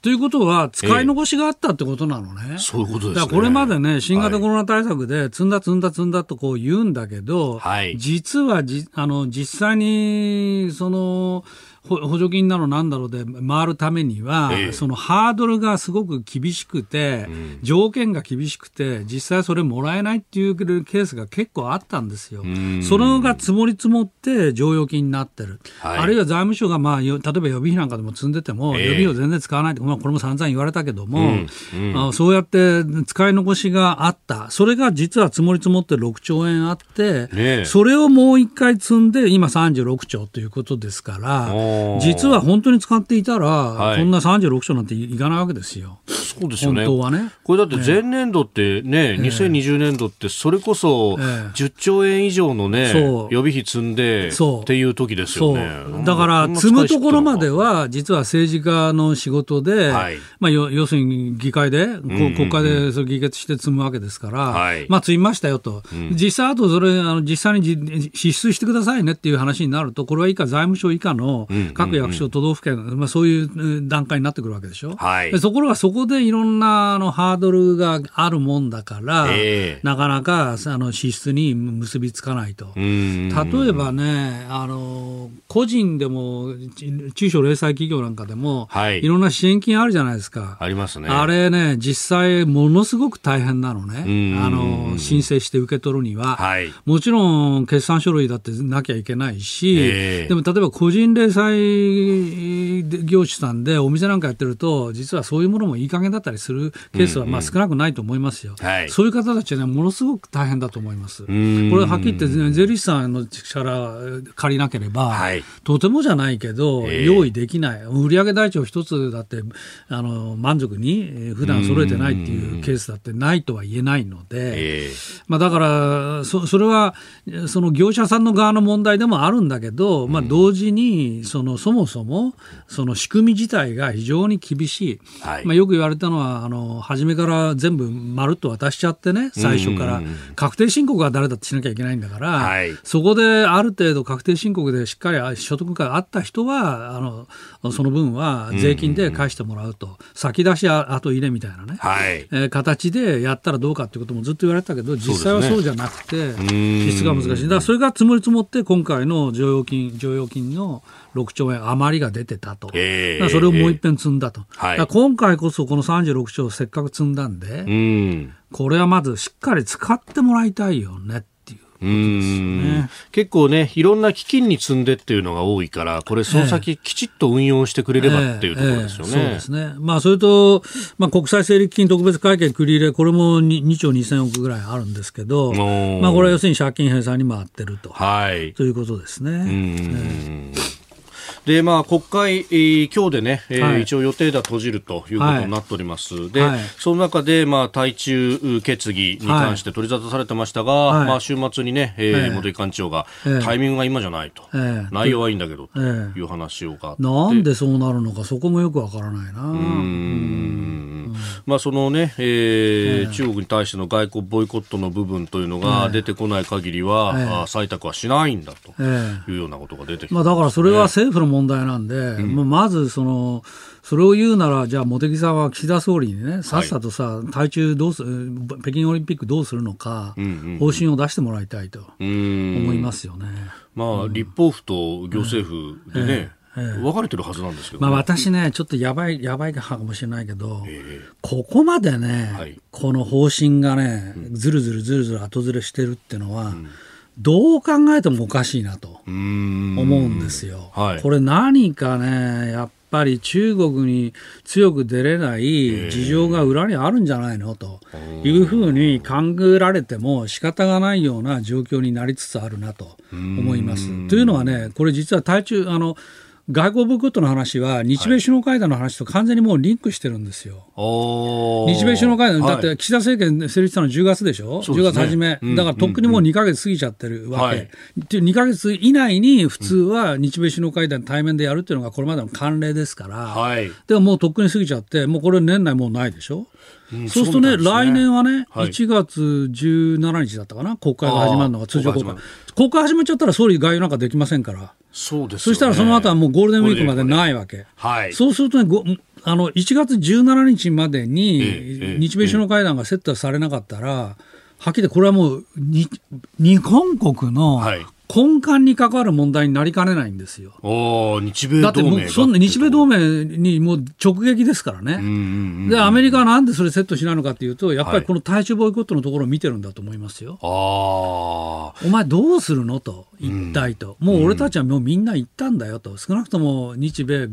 Speaker 3: ということは、使い残しがあったってことなのね。
Speaker 1: えそういうことです
Speaker 3: ね。これまでね、新型コロナ対策で、積んだ積んだ積んだとこう言うんだけど、はい、実はじ、あの、実際に、その、補助金なのなんだろうで回るためには、ええ、そのハードルがすごく厳しくて、うん、条件が厳しくて、実際それもらえないっていうケースが結構あったんですよ。それが積もり積もって剰余金になってる。はい、あるいは財務省が、まあ、例えば予備費なんかでも積んでても、え、予備費を全然使わないって、まあ、これも散々言われたけども、うん。うん、そうやって使い残しがあった。それが実は積もり積もって6兆円あって、それをもう一回積んで、今36兆ということですから、実は本当に使っていたら、はい、こんな36兆なんていかないわけですよ。
Speaker 1: そうですよね。本当はね。これだって前年度ってね、えー、2020年度ってそれこそ10兆円以上のね、予備費積んでっていう時ですよね。
Speaker 3: だから積むところまでは実は政治家の仕事で、はい、まあ要するに議会で、国会でそ議決して積むわけですから、はい、まあ積みましたよと。うん、実際あとそれあの実際に支出してくださいねっていう話になると、これは以下財務省以下の各役所、都道府県、まあ、そういう段階になってくるわけでしょ？はい、ところがそこでいろんなあのハードルがあるもんだから、えー、なかなかあの支出に結びつかないと。例えばねあの、個人でも中小零細企業なんかでも、はい、いろんな支援金あるじゃないですか。
Speaker 1: ありますね。
Speaker 3: あれね、実際ものすごく大変なのね。あの申請して受け取るには、はい、もちろん決算書類だってなきゃいけないし、えー、でも例えば個人零細業種さんでお店なんかやってると、実はそういうものもいい加減だったりするケースはまあ少なくないと思いますよ。うんうん、そういう方たちはね、ものすごく大変だと思います。これはっきり言って、税理士さんの力借りなければ、はい、とてもじゃないけど、えー、用意できない。売上台帳一つだって、あの、満足に普段揃えてないっていうケースだってないとは言えないので、えー、まあだから、そそれは、その業者さんの側の問題でもあるんだけど、まあ同時に、その、そもそも、その仕組み自体が非常に厳しい。はい、まあよく言われたのは、あの、初めから全部まるっと渡しちゃってね、最初から。確定申告は誰だってしなきゃいけないんだから、はい、そこである程度確定申告でしっかり所得があった人は、あの、その分は税金で返してもらうと。先出し後入れみたいなね、はい、えー、形でやったらどうかってこともずっと言われてたけど、実際はそうじゃなくて、実質が難しい。だからそれが積もり積もって今回の剰余金、剰余金の6兆円余りが出てたと、えー、それをもう一遍積んだと、えー、今回こそこの36兆せっかく積んだんで、うん、これはまずしっかり使ってもらいたいよね
Speaker 1: ね、結構ね、いろんな基金に積んでっていうのが多いから、これ、その先、きちっと運用してくれればっていうところですよね。えーえー、そうです
Speaker 3: ね。まあ、それと、まあ、国際整理基金特別会計繰り入れ、これも 2, 2兆2000億ぐらいあるんですけど、まあ、これは要するに借金返済に回ってると、はい、ということですね。え
Speaker 1: ーで、まあ、国会、えー、今日でね、えー、はい、一応予定では閉じるということになっております。はい、で、はい、その中で、まあ、対中決議に関して取り沙汰されてましたが、まあ、週末にね、えー、茂木幹事長が、タイミングが今じゃないと、内容はいいんだけど、という話をが
Speaker 3: なんでそうなるのか、そこもよくわからないな。
Speaker 1: うん。まあ、そのね、えー中国に対しての外交ボイコットの部分というのが出てこない限りは、えー、採択はしないんだというようなことが出てきて、
Speaker 3: まあ、だからそれは政府の問題なんで、うん、まずその、それを言うなら、じゃあ、茂木さんは岸田総理にね、さっさとさ、はい、対中どうす北京オリンピックどうするのか、方針を出してもらいたいと思いますよね。
Speaker 1: まあ、立法府と行政府でね、えー、分かれてるはずなんですけど、
Speaker 3: ね、まあ、私ね、ちょっとやばい、やばいかもしれないけど、えー、ここまでね、はい、この方針がね、ずるずるずるずる後ずれしてるっていうのは、うんどう考えてもおかしいなと思うんですよ。はい、これ何かね、やっぱり中国に強く出れない事情が裏にあるんじゃないのというふうに勘ぐられても仕方がないような状況になりつつあるなと思います。というのはね、これ実は対中、あの、外交部クットの話は日米首脳会談の話と完全にもうリンクしてるんですよ。はい、日米首脳会談、だって岸田政権成立したの10月でしょ、ね、10月初め、だからとっくにもう2か月過ぎちゃってるわけ、はい、2か月以内に普通は日米首脳会談対面でやるっていうのがこれまでの慣例ですから、はい、でももうとっくに過ぎちゃって、もうこれ年内もうないでしょ？そうするとね、ね来年はね、はい、1月17日だったかな、国会が始まるのが通常国会。国会始まっちゃったら総理外遊なんかできませんから。
Speaker 1: そうです、ね、
Speaker 3: そしたらその後はもうゴールデンウィークまでないわけ。はい。そうするとね、あの、1月17日までに日米首脳会談がセットされなかったら、はっきりこれはもう日本国の根幹に関わる問題になりかねないんですよ。
Speaker 1: 日米同盟
Speaker 3: だってそんな日米同盟にもう直撃ですからね。で、アメリカはなんでそれセットしないのかというと、やっぱりこの対中ボイコットのところを見てるんだと思いますよ。はい、お前どうするのと、一体と。もう俺たちはもうみんな行ったんだよと。少なくとも日米、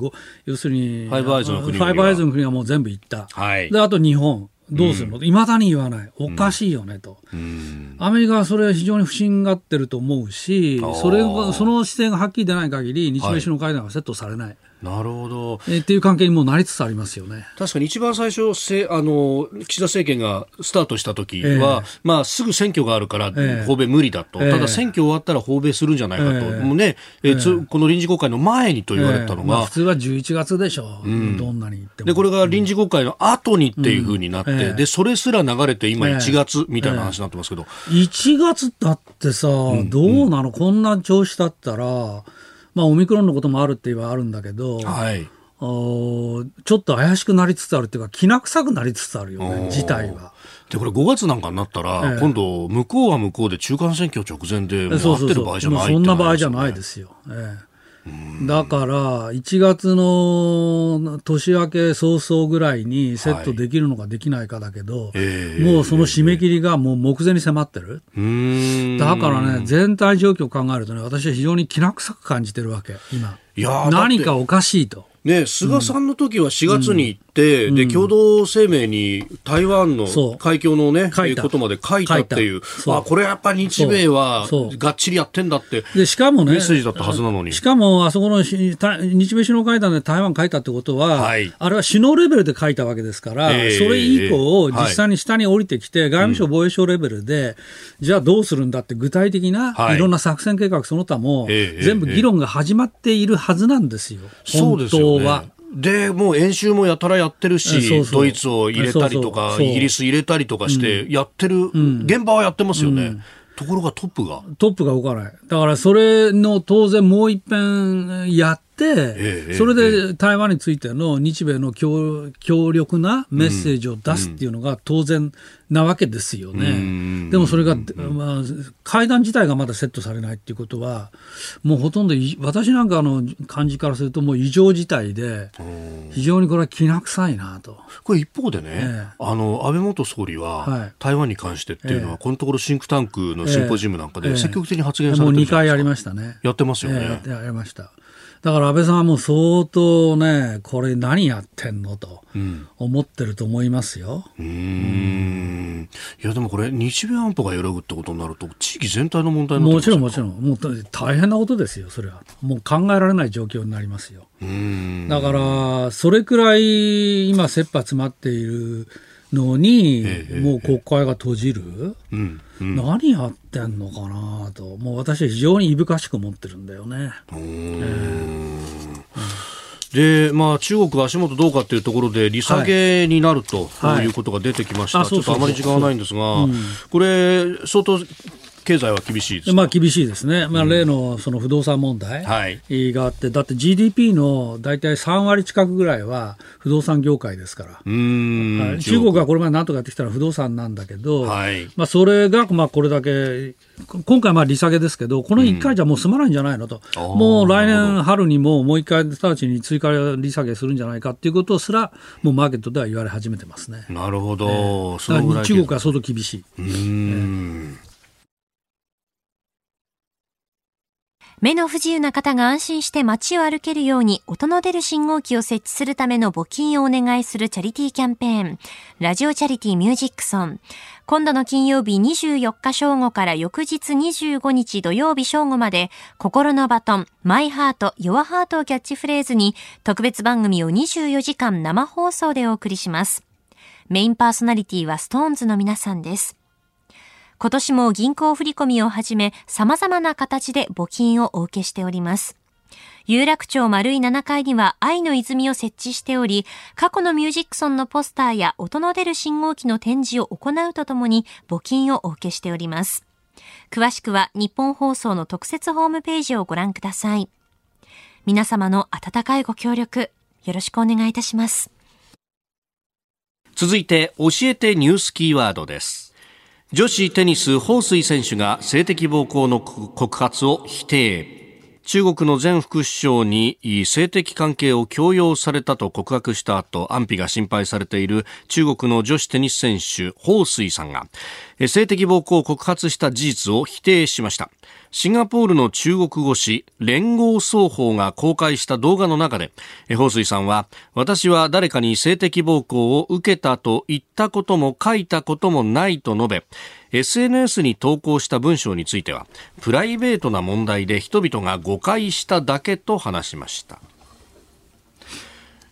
Speaker 3: 要するに、
Speaker 1: ファイブアイズの国
Speaker 3: は。ファイブアイズの国はもう全部行った。はい、で、あと日本。どうするの？いま、うん、だに言わない。おかしいよねと。うん、アメリカはそれは非常に不審がってると思うし、それその姿勢がはっきり出ない限り、日米首脳会談はセットされない。はい
Speaker 1: なるほど。
Speaker 3: えー、っていう関係にもなりつつありますよね。
Speaker 1: 確かに一番最初、せあの岸田政権がスタートした時は、え。ー、まあ、すぐ選挙があるから、訪米無理だと、えー、ただ選挙終わったら訪米するんじゃないかと、えー、もうねえー、この臨時国会の前にと言われたのが、まあ、
Speaker 3: 普通は11月でしょう、うん、どんなに。
Speaker 1: で、これが臨時国会の後にっていうふうになって、うん、でそれすら流れて、今、1月みたいな話になってますけど、
Speaker 3: 1月だってさ、どうなの、こんな調子だったら、まあ、オミクロンのこともあるって言えばあるんだけど、はい。ちょっと怪しくなりつつあるっていうか、きな臭くなりつつあるよね、事態は。
Speaker 1: で、これ5月なんかになったら、ええ、今度、向こうは向こうで中間選挙直前で、もうってる場合じゃない
Speaker 3: そんな場合じゃないですよ。ええだから、1月の年明け早々ぐらいにセットできるのかできないかだけど、はいもうその締め切りがもう目前に迫ってる。だからね、全体状況を考えるとね、私は非常にきな臭く感じてるわけ、今。いや何かおかしいと。
Speaker 1: ね、菅さんの時は4月に行って、うん、で共同声明に台湾の海峡のね、ことまで書いたっていう、あこれやっぱり日米はがっちりやってんだって
Speaker 3: でしかもね、
Speaker 1: メッセージだったはずなのに。
Speaker 3: しかも、あそこの日米首脳会談で台湾書いたってことは、はい、あれは首脳レベルで書いたわけですから、えー、それ以降、実際に下に降りてきて、外務省防衛省レベルで、うん、じゃあどうするんだって具体的な、い、ろんな作戦計画その他も、全部議論が始まっているはずなんですよ、本当は。
Speaker 1: で、もう演習もやたらやってるし、そうそう。ドイツを入れたりとか、イギリス入れたりとかして、やってる、うん、現場はやってますよね。うん。ところがトップが。
Speaker 3: トップが動かない。だからそれの当然もう一遍やっ、それで台湾についての日米の強強力なメッセージを出すっていうのが当然なわけですよね。でもそれが、まあ、会談自体がまだセットされないっていうことは、もうほとんど私なんかの感じからするともう異常事態で、非常にこれはきな臭いなと。
Speaker 1: これ一方でね、えあの安倍元総理は、台湾に関してっていうのは、このところシンクタンクのシンポジウムなんかで積極的に発言されてる
Speaker 3: もう2回やりましたね。
Speaker 1: やってますよね。
Speaker 3: やりました。だから安倍さんはもう相当ね、これ何やってんのと思ってると思いますよ。うん。
Speaker 1: いやでもこれ日米安保が揺らぐってことになると地域全体の問題
Speaker 3: もちろんもちろん。もう大変なことですよ、それは。もう考えられない状況になりますよ。だから、それくらい今切羽詰まっているのに、もう国会が閉じる、うんうん、何やってんのかなと、もう私は非常にいぶかしく思ってるんだよね。
Speaker 1: でまあ、中国、足元どうかというところで利下げになるとい。うことが出てきました、ちょっとあまり時間はないんですが、これ、相当経済は厳しいです
Speaker 3: まあ厳しいですね。まあ例のその不動産問題があって、だって GDP の大体3割近くぐらいは不動産業界ですから。中国。はこれまでなんとかやってきたら不動産なんだけど、はい、まあそれがまあこれだけ、今回まあ利下げですけど、この1回じゃもう済まないんじゃないのと。うん、もう来年春にももう1回直ちに追加利下げするんじゃないかっていうことすら、もうマーケットでは言われ始めてますね。
Speaker 1: なるほど。え
Speaker 3: ー、中国は相当厳しい。うん、えー
Speaker 4: 目の不自由な方が安心して街を歩けるように音の出る信号機を設置するための募金をお願いするチャリティーキャンペーン、ラジオチャリティミュージックソン。今度の金曜日24日正午から翌日25日土曜日正午まで、心のバトン、マイハート、ヨアハートをキャッチフレーズに、特別番組を24時間生放送でお送りします。メインパーソナリティはストーンズの皆さんです。今年も銀行振込をはじめ様々な形で募金をお受けしております。有楽町丸い7階には愛の泉を設置しており、過去のミュージックソンのポスターや音の出る信号機の展示を行うとともに募金をお受けしております。詳しくは日本放送の特設ホームページをご覧ください。皆様の温かいご協力、よろしくお願いいたします。
Speaker 1: 続いて、教えてニュースキーワードです。女子テニス、彭帥選手が性的暴行の告発を否定。中国の前副首相に性的関係を強要されたと告白した後、安否が心配されている中国の女子テニス選手、彭帥さんが、性的暴行を告発した事実を否定しました。シンガポールの中国語誌、連合双方が公開した動画の中で、彭帥さんは、私は誰かに性的暴行を受けたと言ったことも書いたこともないと述べ、SNS に投稿した文章についてはプライベートな問題で人々が誤解しただけと話しました。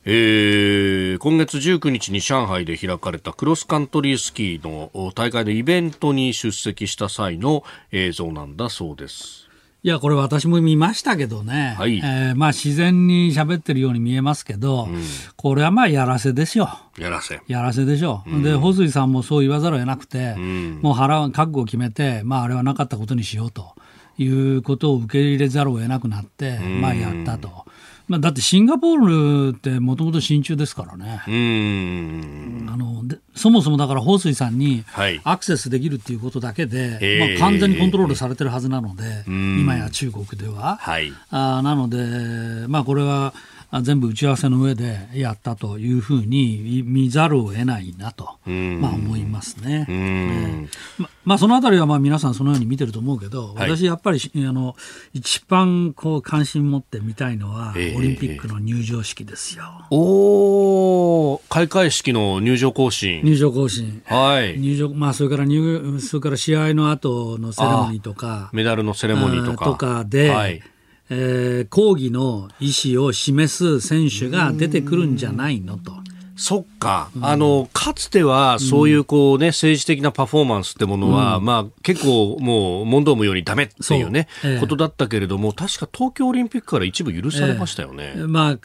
Speaker 1: えー、今月19日に上海で開かれたクロスカントリースキーの大会のイベントに出席した際の映像なんだそうです。
Speaker 3: いや、これ私も見ましたけどね。はい、えー、まあ自然に喋ってるように見えますけど、うん、これはまあやらせですよ。
Speaker 1: やらせ。
Speaker 3: やらせでしょ。うん、で、穂水さんもそう言わざるを得なくて、うん、もう腹、覚悟を決めて、まああれはなかったことにしようということを受け入れざるを得なくなって、まあやったと。まあ、だってシンガポールってもともと親中ですからね。あのでそもそもだから彭帥さんにアクセスできるっていうことだけで、はい、まあ、完全にコントロールされてるはずなので、今や中国では。はい、あなので、まあ、これは全部打ち合わせの上でやったというふうに見ざるを得ないなと、まあ、思いますね。えままあ、そのあたりはまあ皆さんそのように見てると思うけど、はい、私やっぱりあの一番こう関心持って見たいのは、オリンピックの入場式ですよ。
Speaker 1: お開会式の入場行進。
Speaker 3: 入場行進。はい。入場、まあ、それから入、それから試合の後のセレモニーとか。
Speaker 1: メダルのセレモニーとか。
Speaker 3: とかで、はいえー、抗議の意思を示す選手が出てくるんじゃないのと。
Speaker 1: そっか、うん、あのかつてはそういうこう、ね、政治的なパフォーマンスってものは、うん、まあ、結構もう問答無用にだめっていうね、えことだったけれども確か東京オリンピックから一部許されましたよね、
Speaker 3: えー、まあ、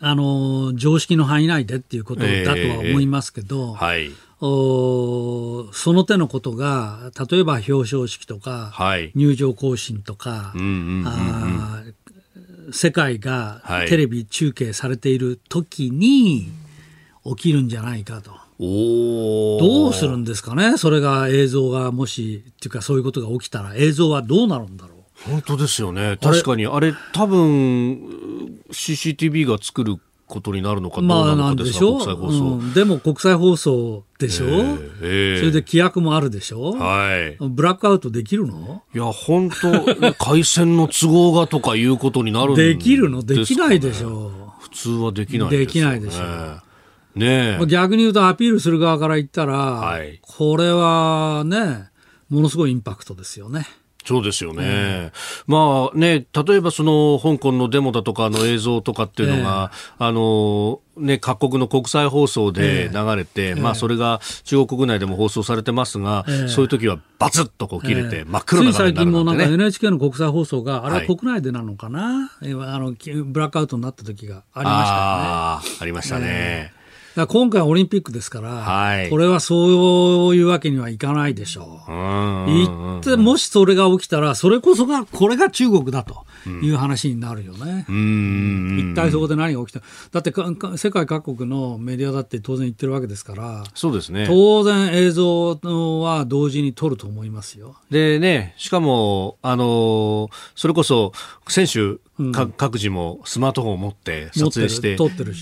Speaker 3: あの常識の範囲内でっていうことだとは思いますけど、えー、はい、おその手のことが例えば表彰式とか、はい、入場行進とか、世界がテレビ中継されている時に起きるんじゃないかと。どうするんですかね、それが映像がもし、っていうかそういうことが起きたら映像はどうなるんだろう？
Speaker 1: 本当ですよね。確かに、あれ、多分、CCTV が作ることになるのかどうなのかですか、まあ、国際放送、
Speaker 3: うん、でも国際放送でしょ、えーえー、それで規約もあるでしょ？はい。ブラックアウトできるの？
Speaker 1: いや、本当 回線の都合がとかいうことになるんで、
Speaker 3: ね、できるの？できないでしょ？
Speaker 1: 普通はできない
Speaker 3: で、ね、できないでしょ。ね逆に言うとアピールする側から言ったら、はい、これはね、ものすごいインパクトですよね。
Speaker 1: そうですよね、うん、まあね、例えばその香港のデモだとかの映像とかっていうのが、えー、あのね、各国の国際放送で流れて、えー、まあそれが中国国内でも放送されてますが、えー、そういう時はバツッとこう切れて、真っ黒なになる、ね、つい最近もなんか
Speaker 3: NHK の国際放送が、あれは国内でなのかな、はい、あのブラックアウトになった時がありましたよね。あ
Speaker 1: ありましたね。
Speaker 3: 今回オリンピックですから、はい、これはそういうわけにはいかないでしょう。行って、もしそれが起きたら、それこそが、これが中国だと。いう話になるよね。一体そこで何が起きた？だって世界各国のメディアだって当然言ってるわけですから
Speaker 1: そうですね
Speaker 3: 当然映像は同時に撮ると思いますよ。
Speaker 1: でねしかもあのそれこそ選手各自もスマートフォンを持って撮影して、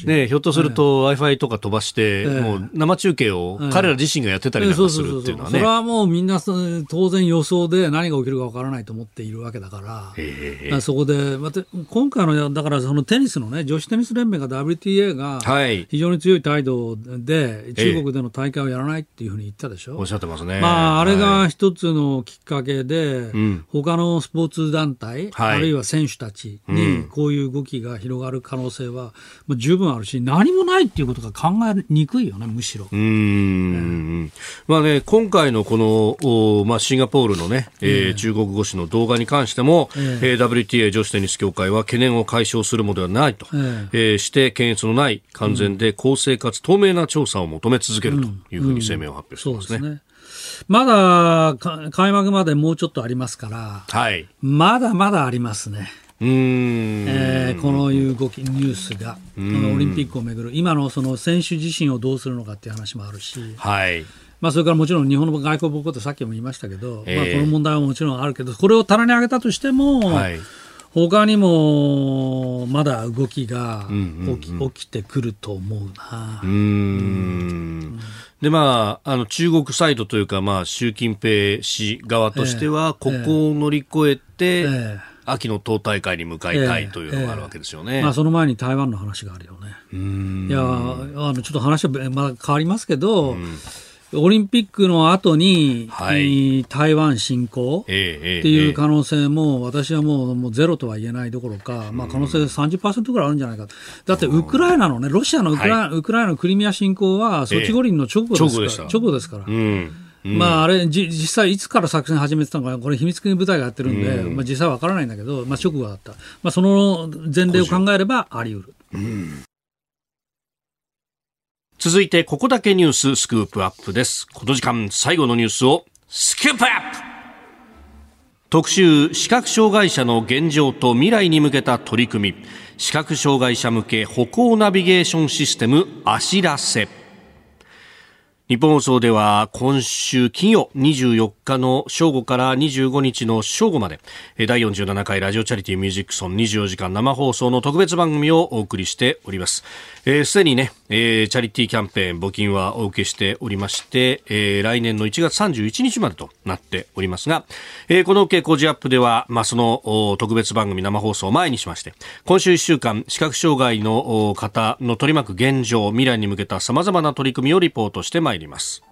Speaker 1: ね、ひょっとすると Wi-Fi とか飛ばして、もう生中継を彼ら自身がやってたりなんかするっていうのはね。
Speaker 3: それはもうみんな当然予想で何が起きるかわからないと思っているわけだから、そこで、また今回の、だからそのテニスのね、女子テニス連盟が WTA が非常に強い態度で、中国での大会をやらないっていうふうに言ったでしょ。
Speaker 1: おっしゃってますね。
Speaker 3: まあ、あれが一つのきっかけで、他のスポーツ団体、あるいは選手たち、にこういう動きが広がる可能性は十分あるし、何もないっていうことが考えにくいよね、むしろ。う
Speaker 1: ん、まあね、今回のこの、まあ、シンガポールのね、えー、中国語詞の動画に関しても、えー、WTA 女子テニス協会は懸念を解消するものではないと、えー、えー、して検閲のない完全で公正かつ透明な調査を求め続けるというふうに声明を発表してますね。うん。うん
Speaker 3: まだ開幕までもうちょっとありますから、はい、まだまだありますね。えー、このいう動きニュースがこのオリンピックをめぐる今のその選手自身をどうするのかっていう話もあるし、はい。まあ、それからもちろん日本の外交母国ってさっきも言いましたけど、えー、まあ、この問題はもちろんあるけどこれを棚に上げたとしても、はい、他にもまだ動きが起き,、起きてくると思うな。うん。
Speaker 1: で、まあ、あの、中国サイドというか、まあ、習近平氏側としては、ここを乗り越えて、えー、秋の党大会に向かいたいというのがあるわけですよね。
Speaker 3: まあ、その前に台湾の話があるよね。いや、あの、ちょっと話は、まあ、変わりますけど、オリンピックの後に、はい、台湾侵攻っていう可能性も、私はもうもうゼロとは言えないどころか、まあ、可能性30%ぐらいあるんじゃないか。だってウクライナのね、ロシアのウクラ,、はい、ウクライナのクリミア侵攻は、ソチ五輪の直後ですから。直後ですから。うんまあ、あれじ、実際いつから作戦始めてたのか、これ、秘密組部隊がやってるんで、うん、まあ、実際わからないんだけど、まあ、直後だった、まあ、その前例を考えればあり得る。うん。
Speaker 1: 続いてここだけニューススクープアップです。この時間最後のニュースをスクープアップ。特集視覚障害者の現状と未来に向けた取り組み。視覚障害者向け歩行ナビゲーションシステムあしらせ日本放送では今週金曜24日の正午から25日の正午まで第47回ラジオチャリティーミュージックソン24時間生放送の特別番組をお送りしております。す、えー、で、にね、えー、チャリティーキャンペーン募金はお受けしておりまして、えー、来年の1月31日までとなっておりますが、えー、この傾向時アップでは、まあ、その特別番組生放送を前にしまして、今週1週間視覚障害の方の取り巻く現状、未来に向けた様々な取り組みをリポートしてまいります。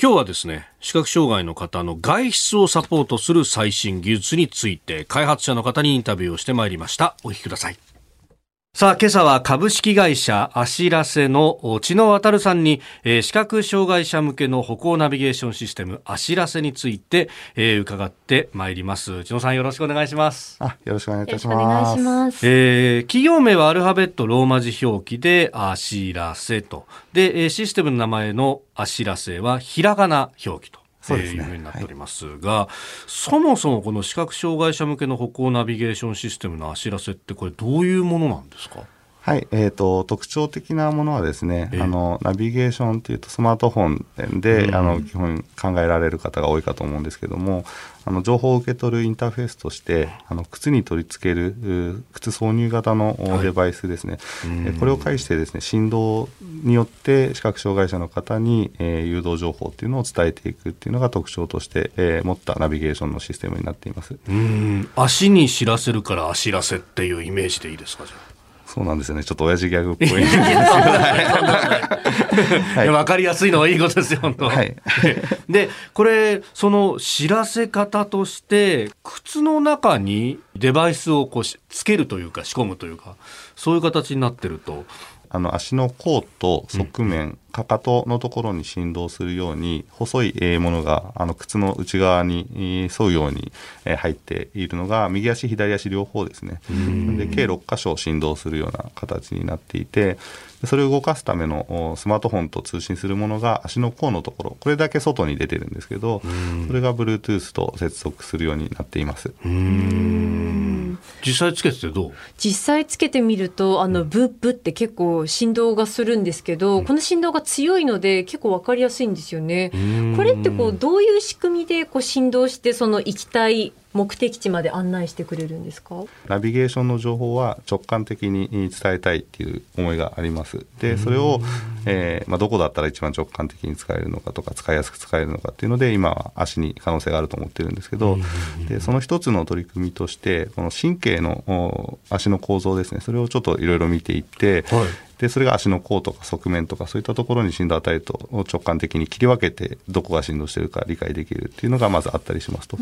Speaker 1: 今日はですね、視覚障害の方の外出をサポートする最新技術について、開発者の方にインタビューをしてまいりました。お聞きください。さあ、今朝は株式会社あしらせの知野渡さんに、えー、視覚障害者向けの歩行ナビゲーションシステムあしらせについて、えー、伺ってまいります。知野さんよろしくお願いします。
Speaker 5: あ、よろしくお願いいたします。お願いします。
Speaker 1: えー、企業名はアルファベットローマ字表記であしらせと。で、システムの名前のあしらせはひらがな表記と。そうですね、いうふうになっておりますが、はい、そもそもこの視覚障害者向けの歩行ナビゲーションシステムのあしらせってこれどういうものなんですか？
Speaker 5: はい、えーと、特徴的なものはですね、えー、あのナビゲーションっていうとスマートフォンで、うん、あの基本考えられる方が多いかと思うんですけどもあの情報を受け取るインターフェースとしてあの靴に取り付ける靴挿入型のデバイスですね、はい、これを介してですね振動によって視覚障害者の方に、えー、誘導情報っていうのを伝えていくっていうのが特徴として、えー、持ったナビゲーションのシステムになっています。
Speaker 1: うん。足に知らせるから足らせっていうイメージでいいですかじゃあ
Speaker 5: そうなんですよね。ちょっと親父ギャグっぽい。
Speaker 1: わかりやすいのはいいことですよ、本当。はい。で、これ、その知らせ方として、靴の中にデバイスをこうつけるというか、仕込むというか、そういう形になってると。
Speaker 5: あの足の甲と側面かかとのところに振動するように細いものがあの靴の内側に沿うように入っているのが右足左足両方ですね。で計6箇所振動するような形になっていてそれを動かすためのスマートフォンと通信するものが足の甲のところこれだけ外に出てるんですけどそれが Bluetooth と接続するようになっています。
Speaker 1: 実際つけてどう？
Speaker 2: 実際つけてみるとあのブッブって結構振動がするんですけど、うん、この振動が強いので結構分かりやすいんですよね。これってこうどういう仕組みでこう振動してその行きたい目的地まで案内してくれるんですか？
Speaker 5: ナビゲーションの情報は直感的に伝えたいっていう思いがあります。でそれを、えー、まあ、どこだったら一番直感的に使えるのかとか使いやすく使えるのかっていうので今は足に可能性があると思ってるんですけどでその一つの取り組みとしてこの神経の足の構造ですね。それをちょっといろいろ見ていって、はいでそれが足の甲とか側面とかそういったところに振動を与えると直感的に切り分けてどこが振動してるか理解できるっていうのがまずあったりしますと。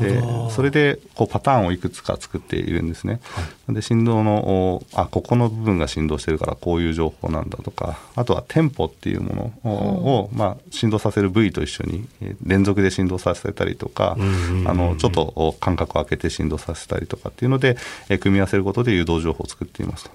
Speaker 5: でそれでこうパターンをいくつか作っているんですね。はい、で振動のあここの部分が振動してるからこういう情報なんだとかあとはテンポっていうものを、まあ、振動させる部位と一緒に連続で振動させたりとか、あのちょっと間隔を空けて振動させたりとかっていうので組み合わせることで誘導情報を作っていますと。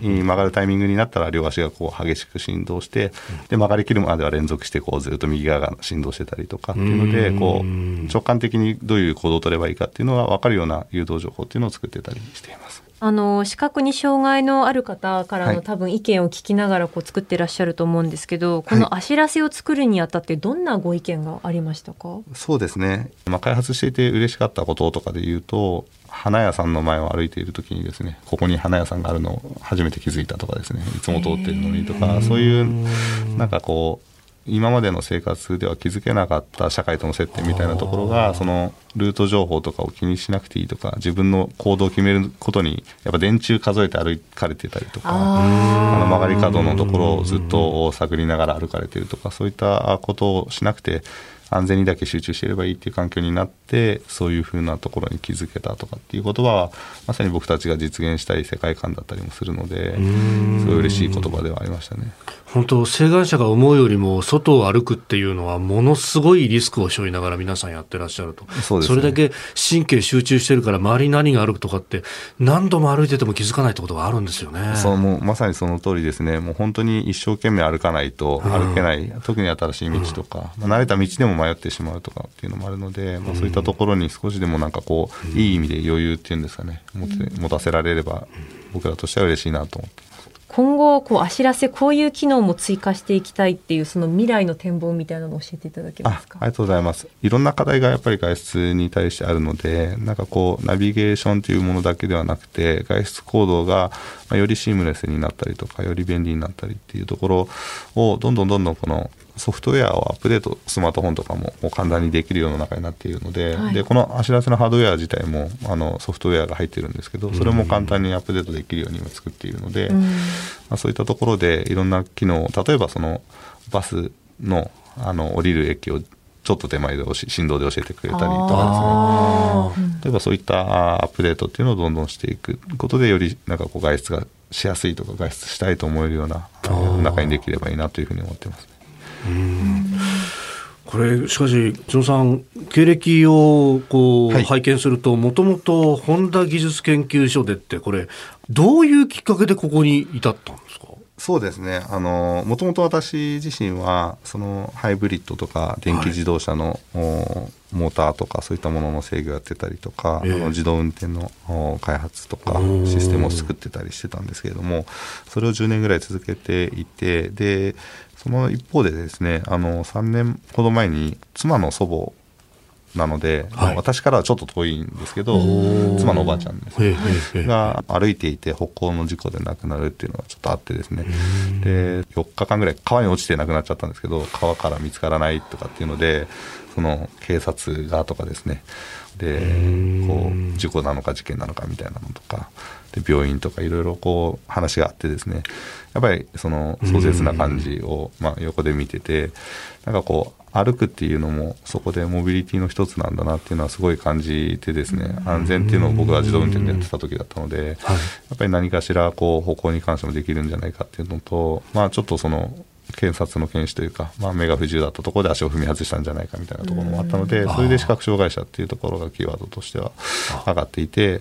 Speaker 5: 曲がるタイミングになったら両足がこう激しく振動してで曲がりきるまでは連続してこうずっと右側が振動してたりとかっていうのでこう直感的にどういう行動を取ればいいかっていうのが分かるような誘導情報っていうのを作ってたりしています。
Speaker 2: あの視覚に障害のある方からの多分意見を聞きながらこう作ってらっしゃると思うんですけど、このあしらせを作るにあたってどんなご意見がありましたか？
Speaker 5: そうですね、まあ、開発していて嬉しかったこととかで言うと花屋さんの前を歩いている時にですねここに花屋さんがあるのを初めて気づいたとかですねいつも通っているのにとかそういうなんかこう今までの生活では気づけなかった社会との接点みたいなところがそのルート情報とかを気にしなくていいとか自分の行動を決めることにやっぱ電柱数えて歩かれてたりとかあの曲がり角のところをずっと探りながら歩かれてるとかそういったことをしなくて安全にだけ集中していればいいっていう環境になってそういうふうなところに気づけたとかっていう言葉はまさに僕たちが実現したい世界観だったりもするのですごい嬉しい言葉ではありましたね。
Speaker 1: 本当請願者が思うよりも外を歩くっていうのはものすごいリスクを背負いながら皆さんやってらっしゃると。そ、ね,、れだけ神経集中してるから周りに何が歩くとかって何度も歩いてても気づかないってことがあるんですよね。
Speaker 5: そうもうまさにその通りですね。もう本当に一生懸命歩かないと歩けない、うん、特に新しい道とか、うん、まあ、慣れた道でも迷ってしまうとかっていうのもあるので、まあ、そういったところに少しでもなんかこう、うん、いい意味で余裕っていうんですかね。持て持たせられれば僕らとしては嬉しいなと思って
Speaker 2: 今後こうあしらせこういう機能も追加していきたいっていうその未来の展望みたいなのを教えていただけますか？
Speaker 5: ありがとうございます。いろんな課題がやっぱり外出に対してあるのでなんかこうナビゲーションというものだけではなくて外出行動がよりシームレスになったりとかより便利になったりっていうところをどんどんどんどんこのソフトウェアをアップデートスマートフォンとかも簡単にできるような中になっているのではい、でこのあしらせのハードウェア自体もあのソフトウェアが入ってるんですけどそれも簡単にアップデートできるように今作っているので、まあ、そういったところでいろんな機能を例えばそのバスのあの降りる駅をちょっと手前で振動で教えてくれたりとかですね。例えばそういったアップデートっていうのをどんどんしていくことでよりなんかこう外出がしやすいとか外出したいと思えるような中にできればいいなというふうに思ってます、
Speaker 1: これしかし千野さん経歴をこう、はい、拝見するともともと本田技術研究所でってこれどういうきっかけでここに至ったんですか？
Speaker 5: そうですね。あのもともと私自身はそのハイブリッドとか電気自動車の、はい、モーターとかそういったものの制御やってたりとか、えー、あの自動運転の開発とかシステムを作ってたりしてたんですけれどもそれを10年ぐらい続けていてでその一方でですねあの3年ほど前に妻の祖母なので、はい、私からはちょっと遠いんですけど妻のおばあちゃんです、ね、が歩いていて歩行の事故で亡くなるっていうのがちょっとあってですね。で4日間ぐらい川に落ちて亡くなっちゃったんですけど川から見つからないとかっていうのでその警察がとかですね。でこう事故なのか事件なのかみたいなのとかで病院とかいろいろこう話があってですね。やっぱりその壮絶な感じをまあ横で見ててなんかこう歩くっていうのもそこでモビリティの一つなんだなっていうのはすごい感じてですね。安全っていうのを僕が自動運転でやってた時だったので、やっぱり何かしらこう歩行に関してもできるんじゃないかっていうのとまあちょっとその検察の検視というか、まあ、目が不自由だったところで足を踏み外したんじゃないかみたいなところもあったので、それで視覚障害者っていうところがキーワードとしては上がっていて、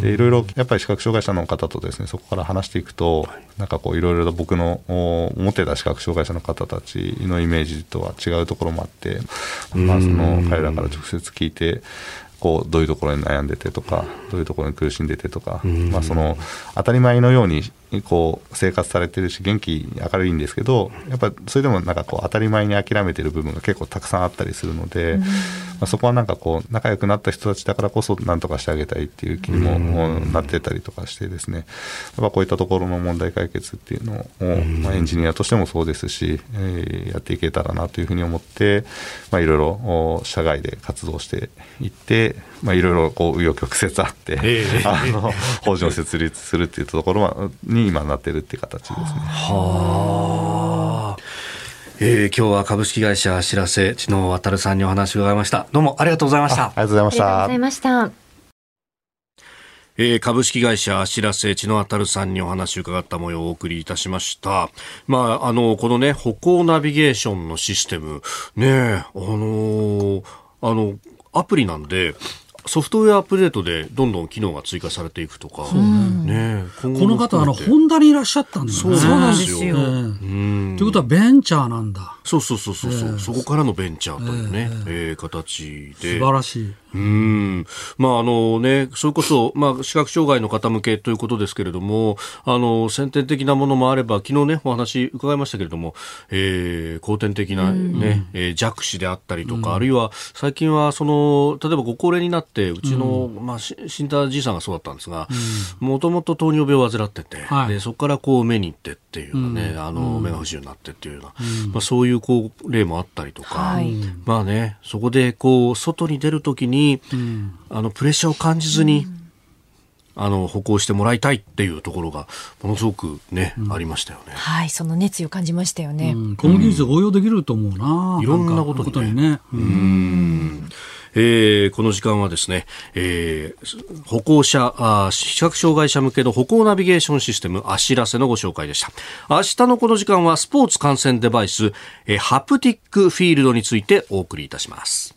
Speaker 5: でいろいろやっぱり視覚障害者の方とですねそこから話していくと、なんかこういろいろと僕の持ってた視覚障害者の方たちのイメージとは違うところもあって、まあ、その彼らから直接聞いて、こうどういうところに悩んでてとかどういうところに苦しんでてとか、まあ、その当たり前のようにこう生活されてるし元気明るいんですけどやっぱそれでもなんかこう当たり前に諦めてる部分が結構たくさんあったりするので、まあ、そこはなんかこう仲良くなった人たちだからこそ何とかしてあげたいっていう気にもなってたりとかしてですね。やっぱこういったところの問題解決っていうのを、まあ、エンジニアとしてもそうですし、えー、やっていけたらなというふうに思って、まあ、いろいろ社外で活動していってまあ、いろいろこう紆余曲折あって、えー、あの法人を設立するっていうところに今なってるっていう形ですね。は
Speaker 1: あ。えー、今日は株式会社しらせ知能渡さんにお話を伺いました。どうもありがとうございました。あ
Speaker 5: りがとうございました。ありがとう
Speaker 4: ございました。
Speaker 1: えー、株式会社しらせ知のあたるさんにお話を伺った模様をお送りいたしました。まあ、あの、このね、歩行ナビゲーションのシステム、ね、あのー、あの、アプリなんで、ソフトウェアアップデートでどんどん機能が追加されていくとか、
Speaker 3: ね、この方あのホンダにいらっしゃったんだよね。
Speaker 2: そうなんですよ。と
Speaker 3: いうことはベンチャーなんだ。
Speaker 1: そうそうそうそう、えー、そこからのベンチャーというね、えー、えー、形で。
Speaker 3: 素晴らしい。
Speaker 1: うん。まあ、あのね、それこそ、まあ、視覚障害の方向けということですけれども、あの、先天的なものもあれば、昨日ね、お話伺いましたけれども、えー、後天的なね、えー、弱視であったりとか、あるいは、最近は、その、例えばご高齢になって、うちの、まあ、死んだじいさんがそうだったんですが、もともと糖尿病を患ってて、はい、で、そこからこう、目に行ってっていうかね、あの、目が不自由になってっていうような、まあ、そういうこう、例もあったりとか、はい、まあね、そこでこう、外に出るときに、うん、あのプレッシャーを感じずに、うん、あの歩行してもらいたいっていうところがものすごくね、うん、ありましたよね。
Speaker 2: はい、その熱意を感じましたよね。
Speaker 3: この技術応用できると思うな。
Speaker 1: いろんなことにね。うんえー、この時間はですね、えー、歩行者あ、視覚障害者向けの歩行ナビゲーションシステム、あしらせのご紹介でした。明日のこの時間はスポーツ観戦デバイス、えー、ハプティックフィールドについてお送りいたします。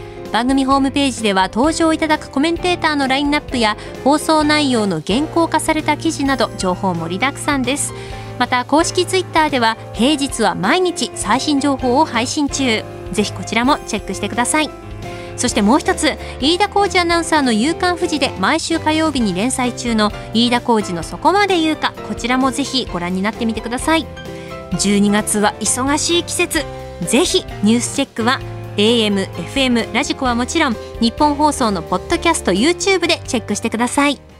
Speaker 4: 番組ホームページでは登場いただくコメンテーターのラインナップや放送内容の原稿化された記事など情報盛りだくさんです。また公式ツイッターでは平日は毎日最新情報を配信中。ぜひこちらもチェックしてください。そしてもう一つ飯田浩二アナウンサーの「夕刊富士」で毎週火曜日に連載中の飯田浩二の「そこまで言うか」こちらもぜひご覧になってみてください。12月は忙しい季節。ぜひニュースチェックは AM、FM、ラジコはもちろん日本放送のポッドキャスト YouTube でチェックしてください。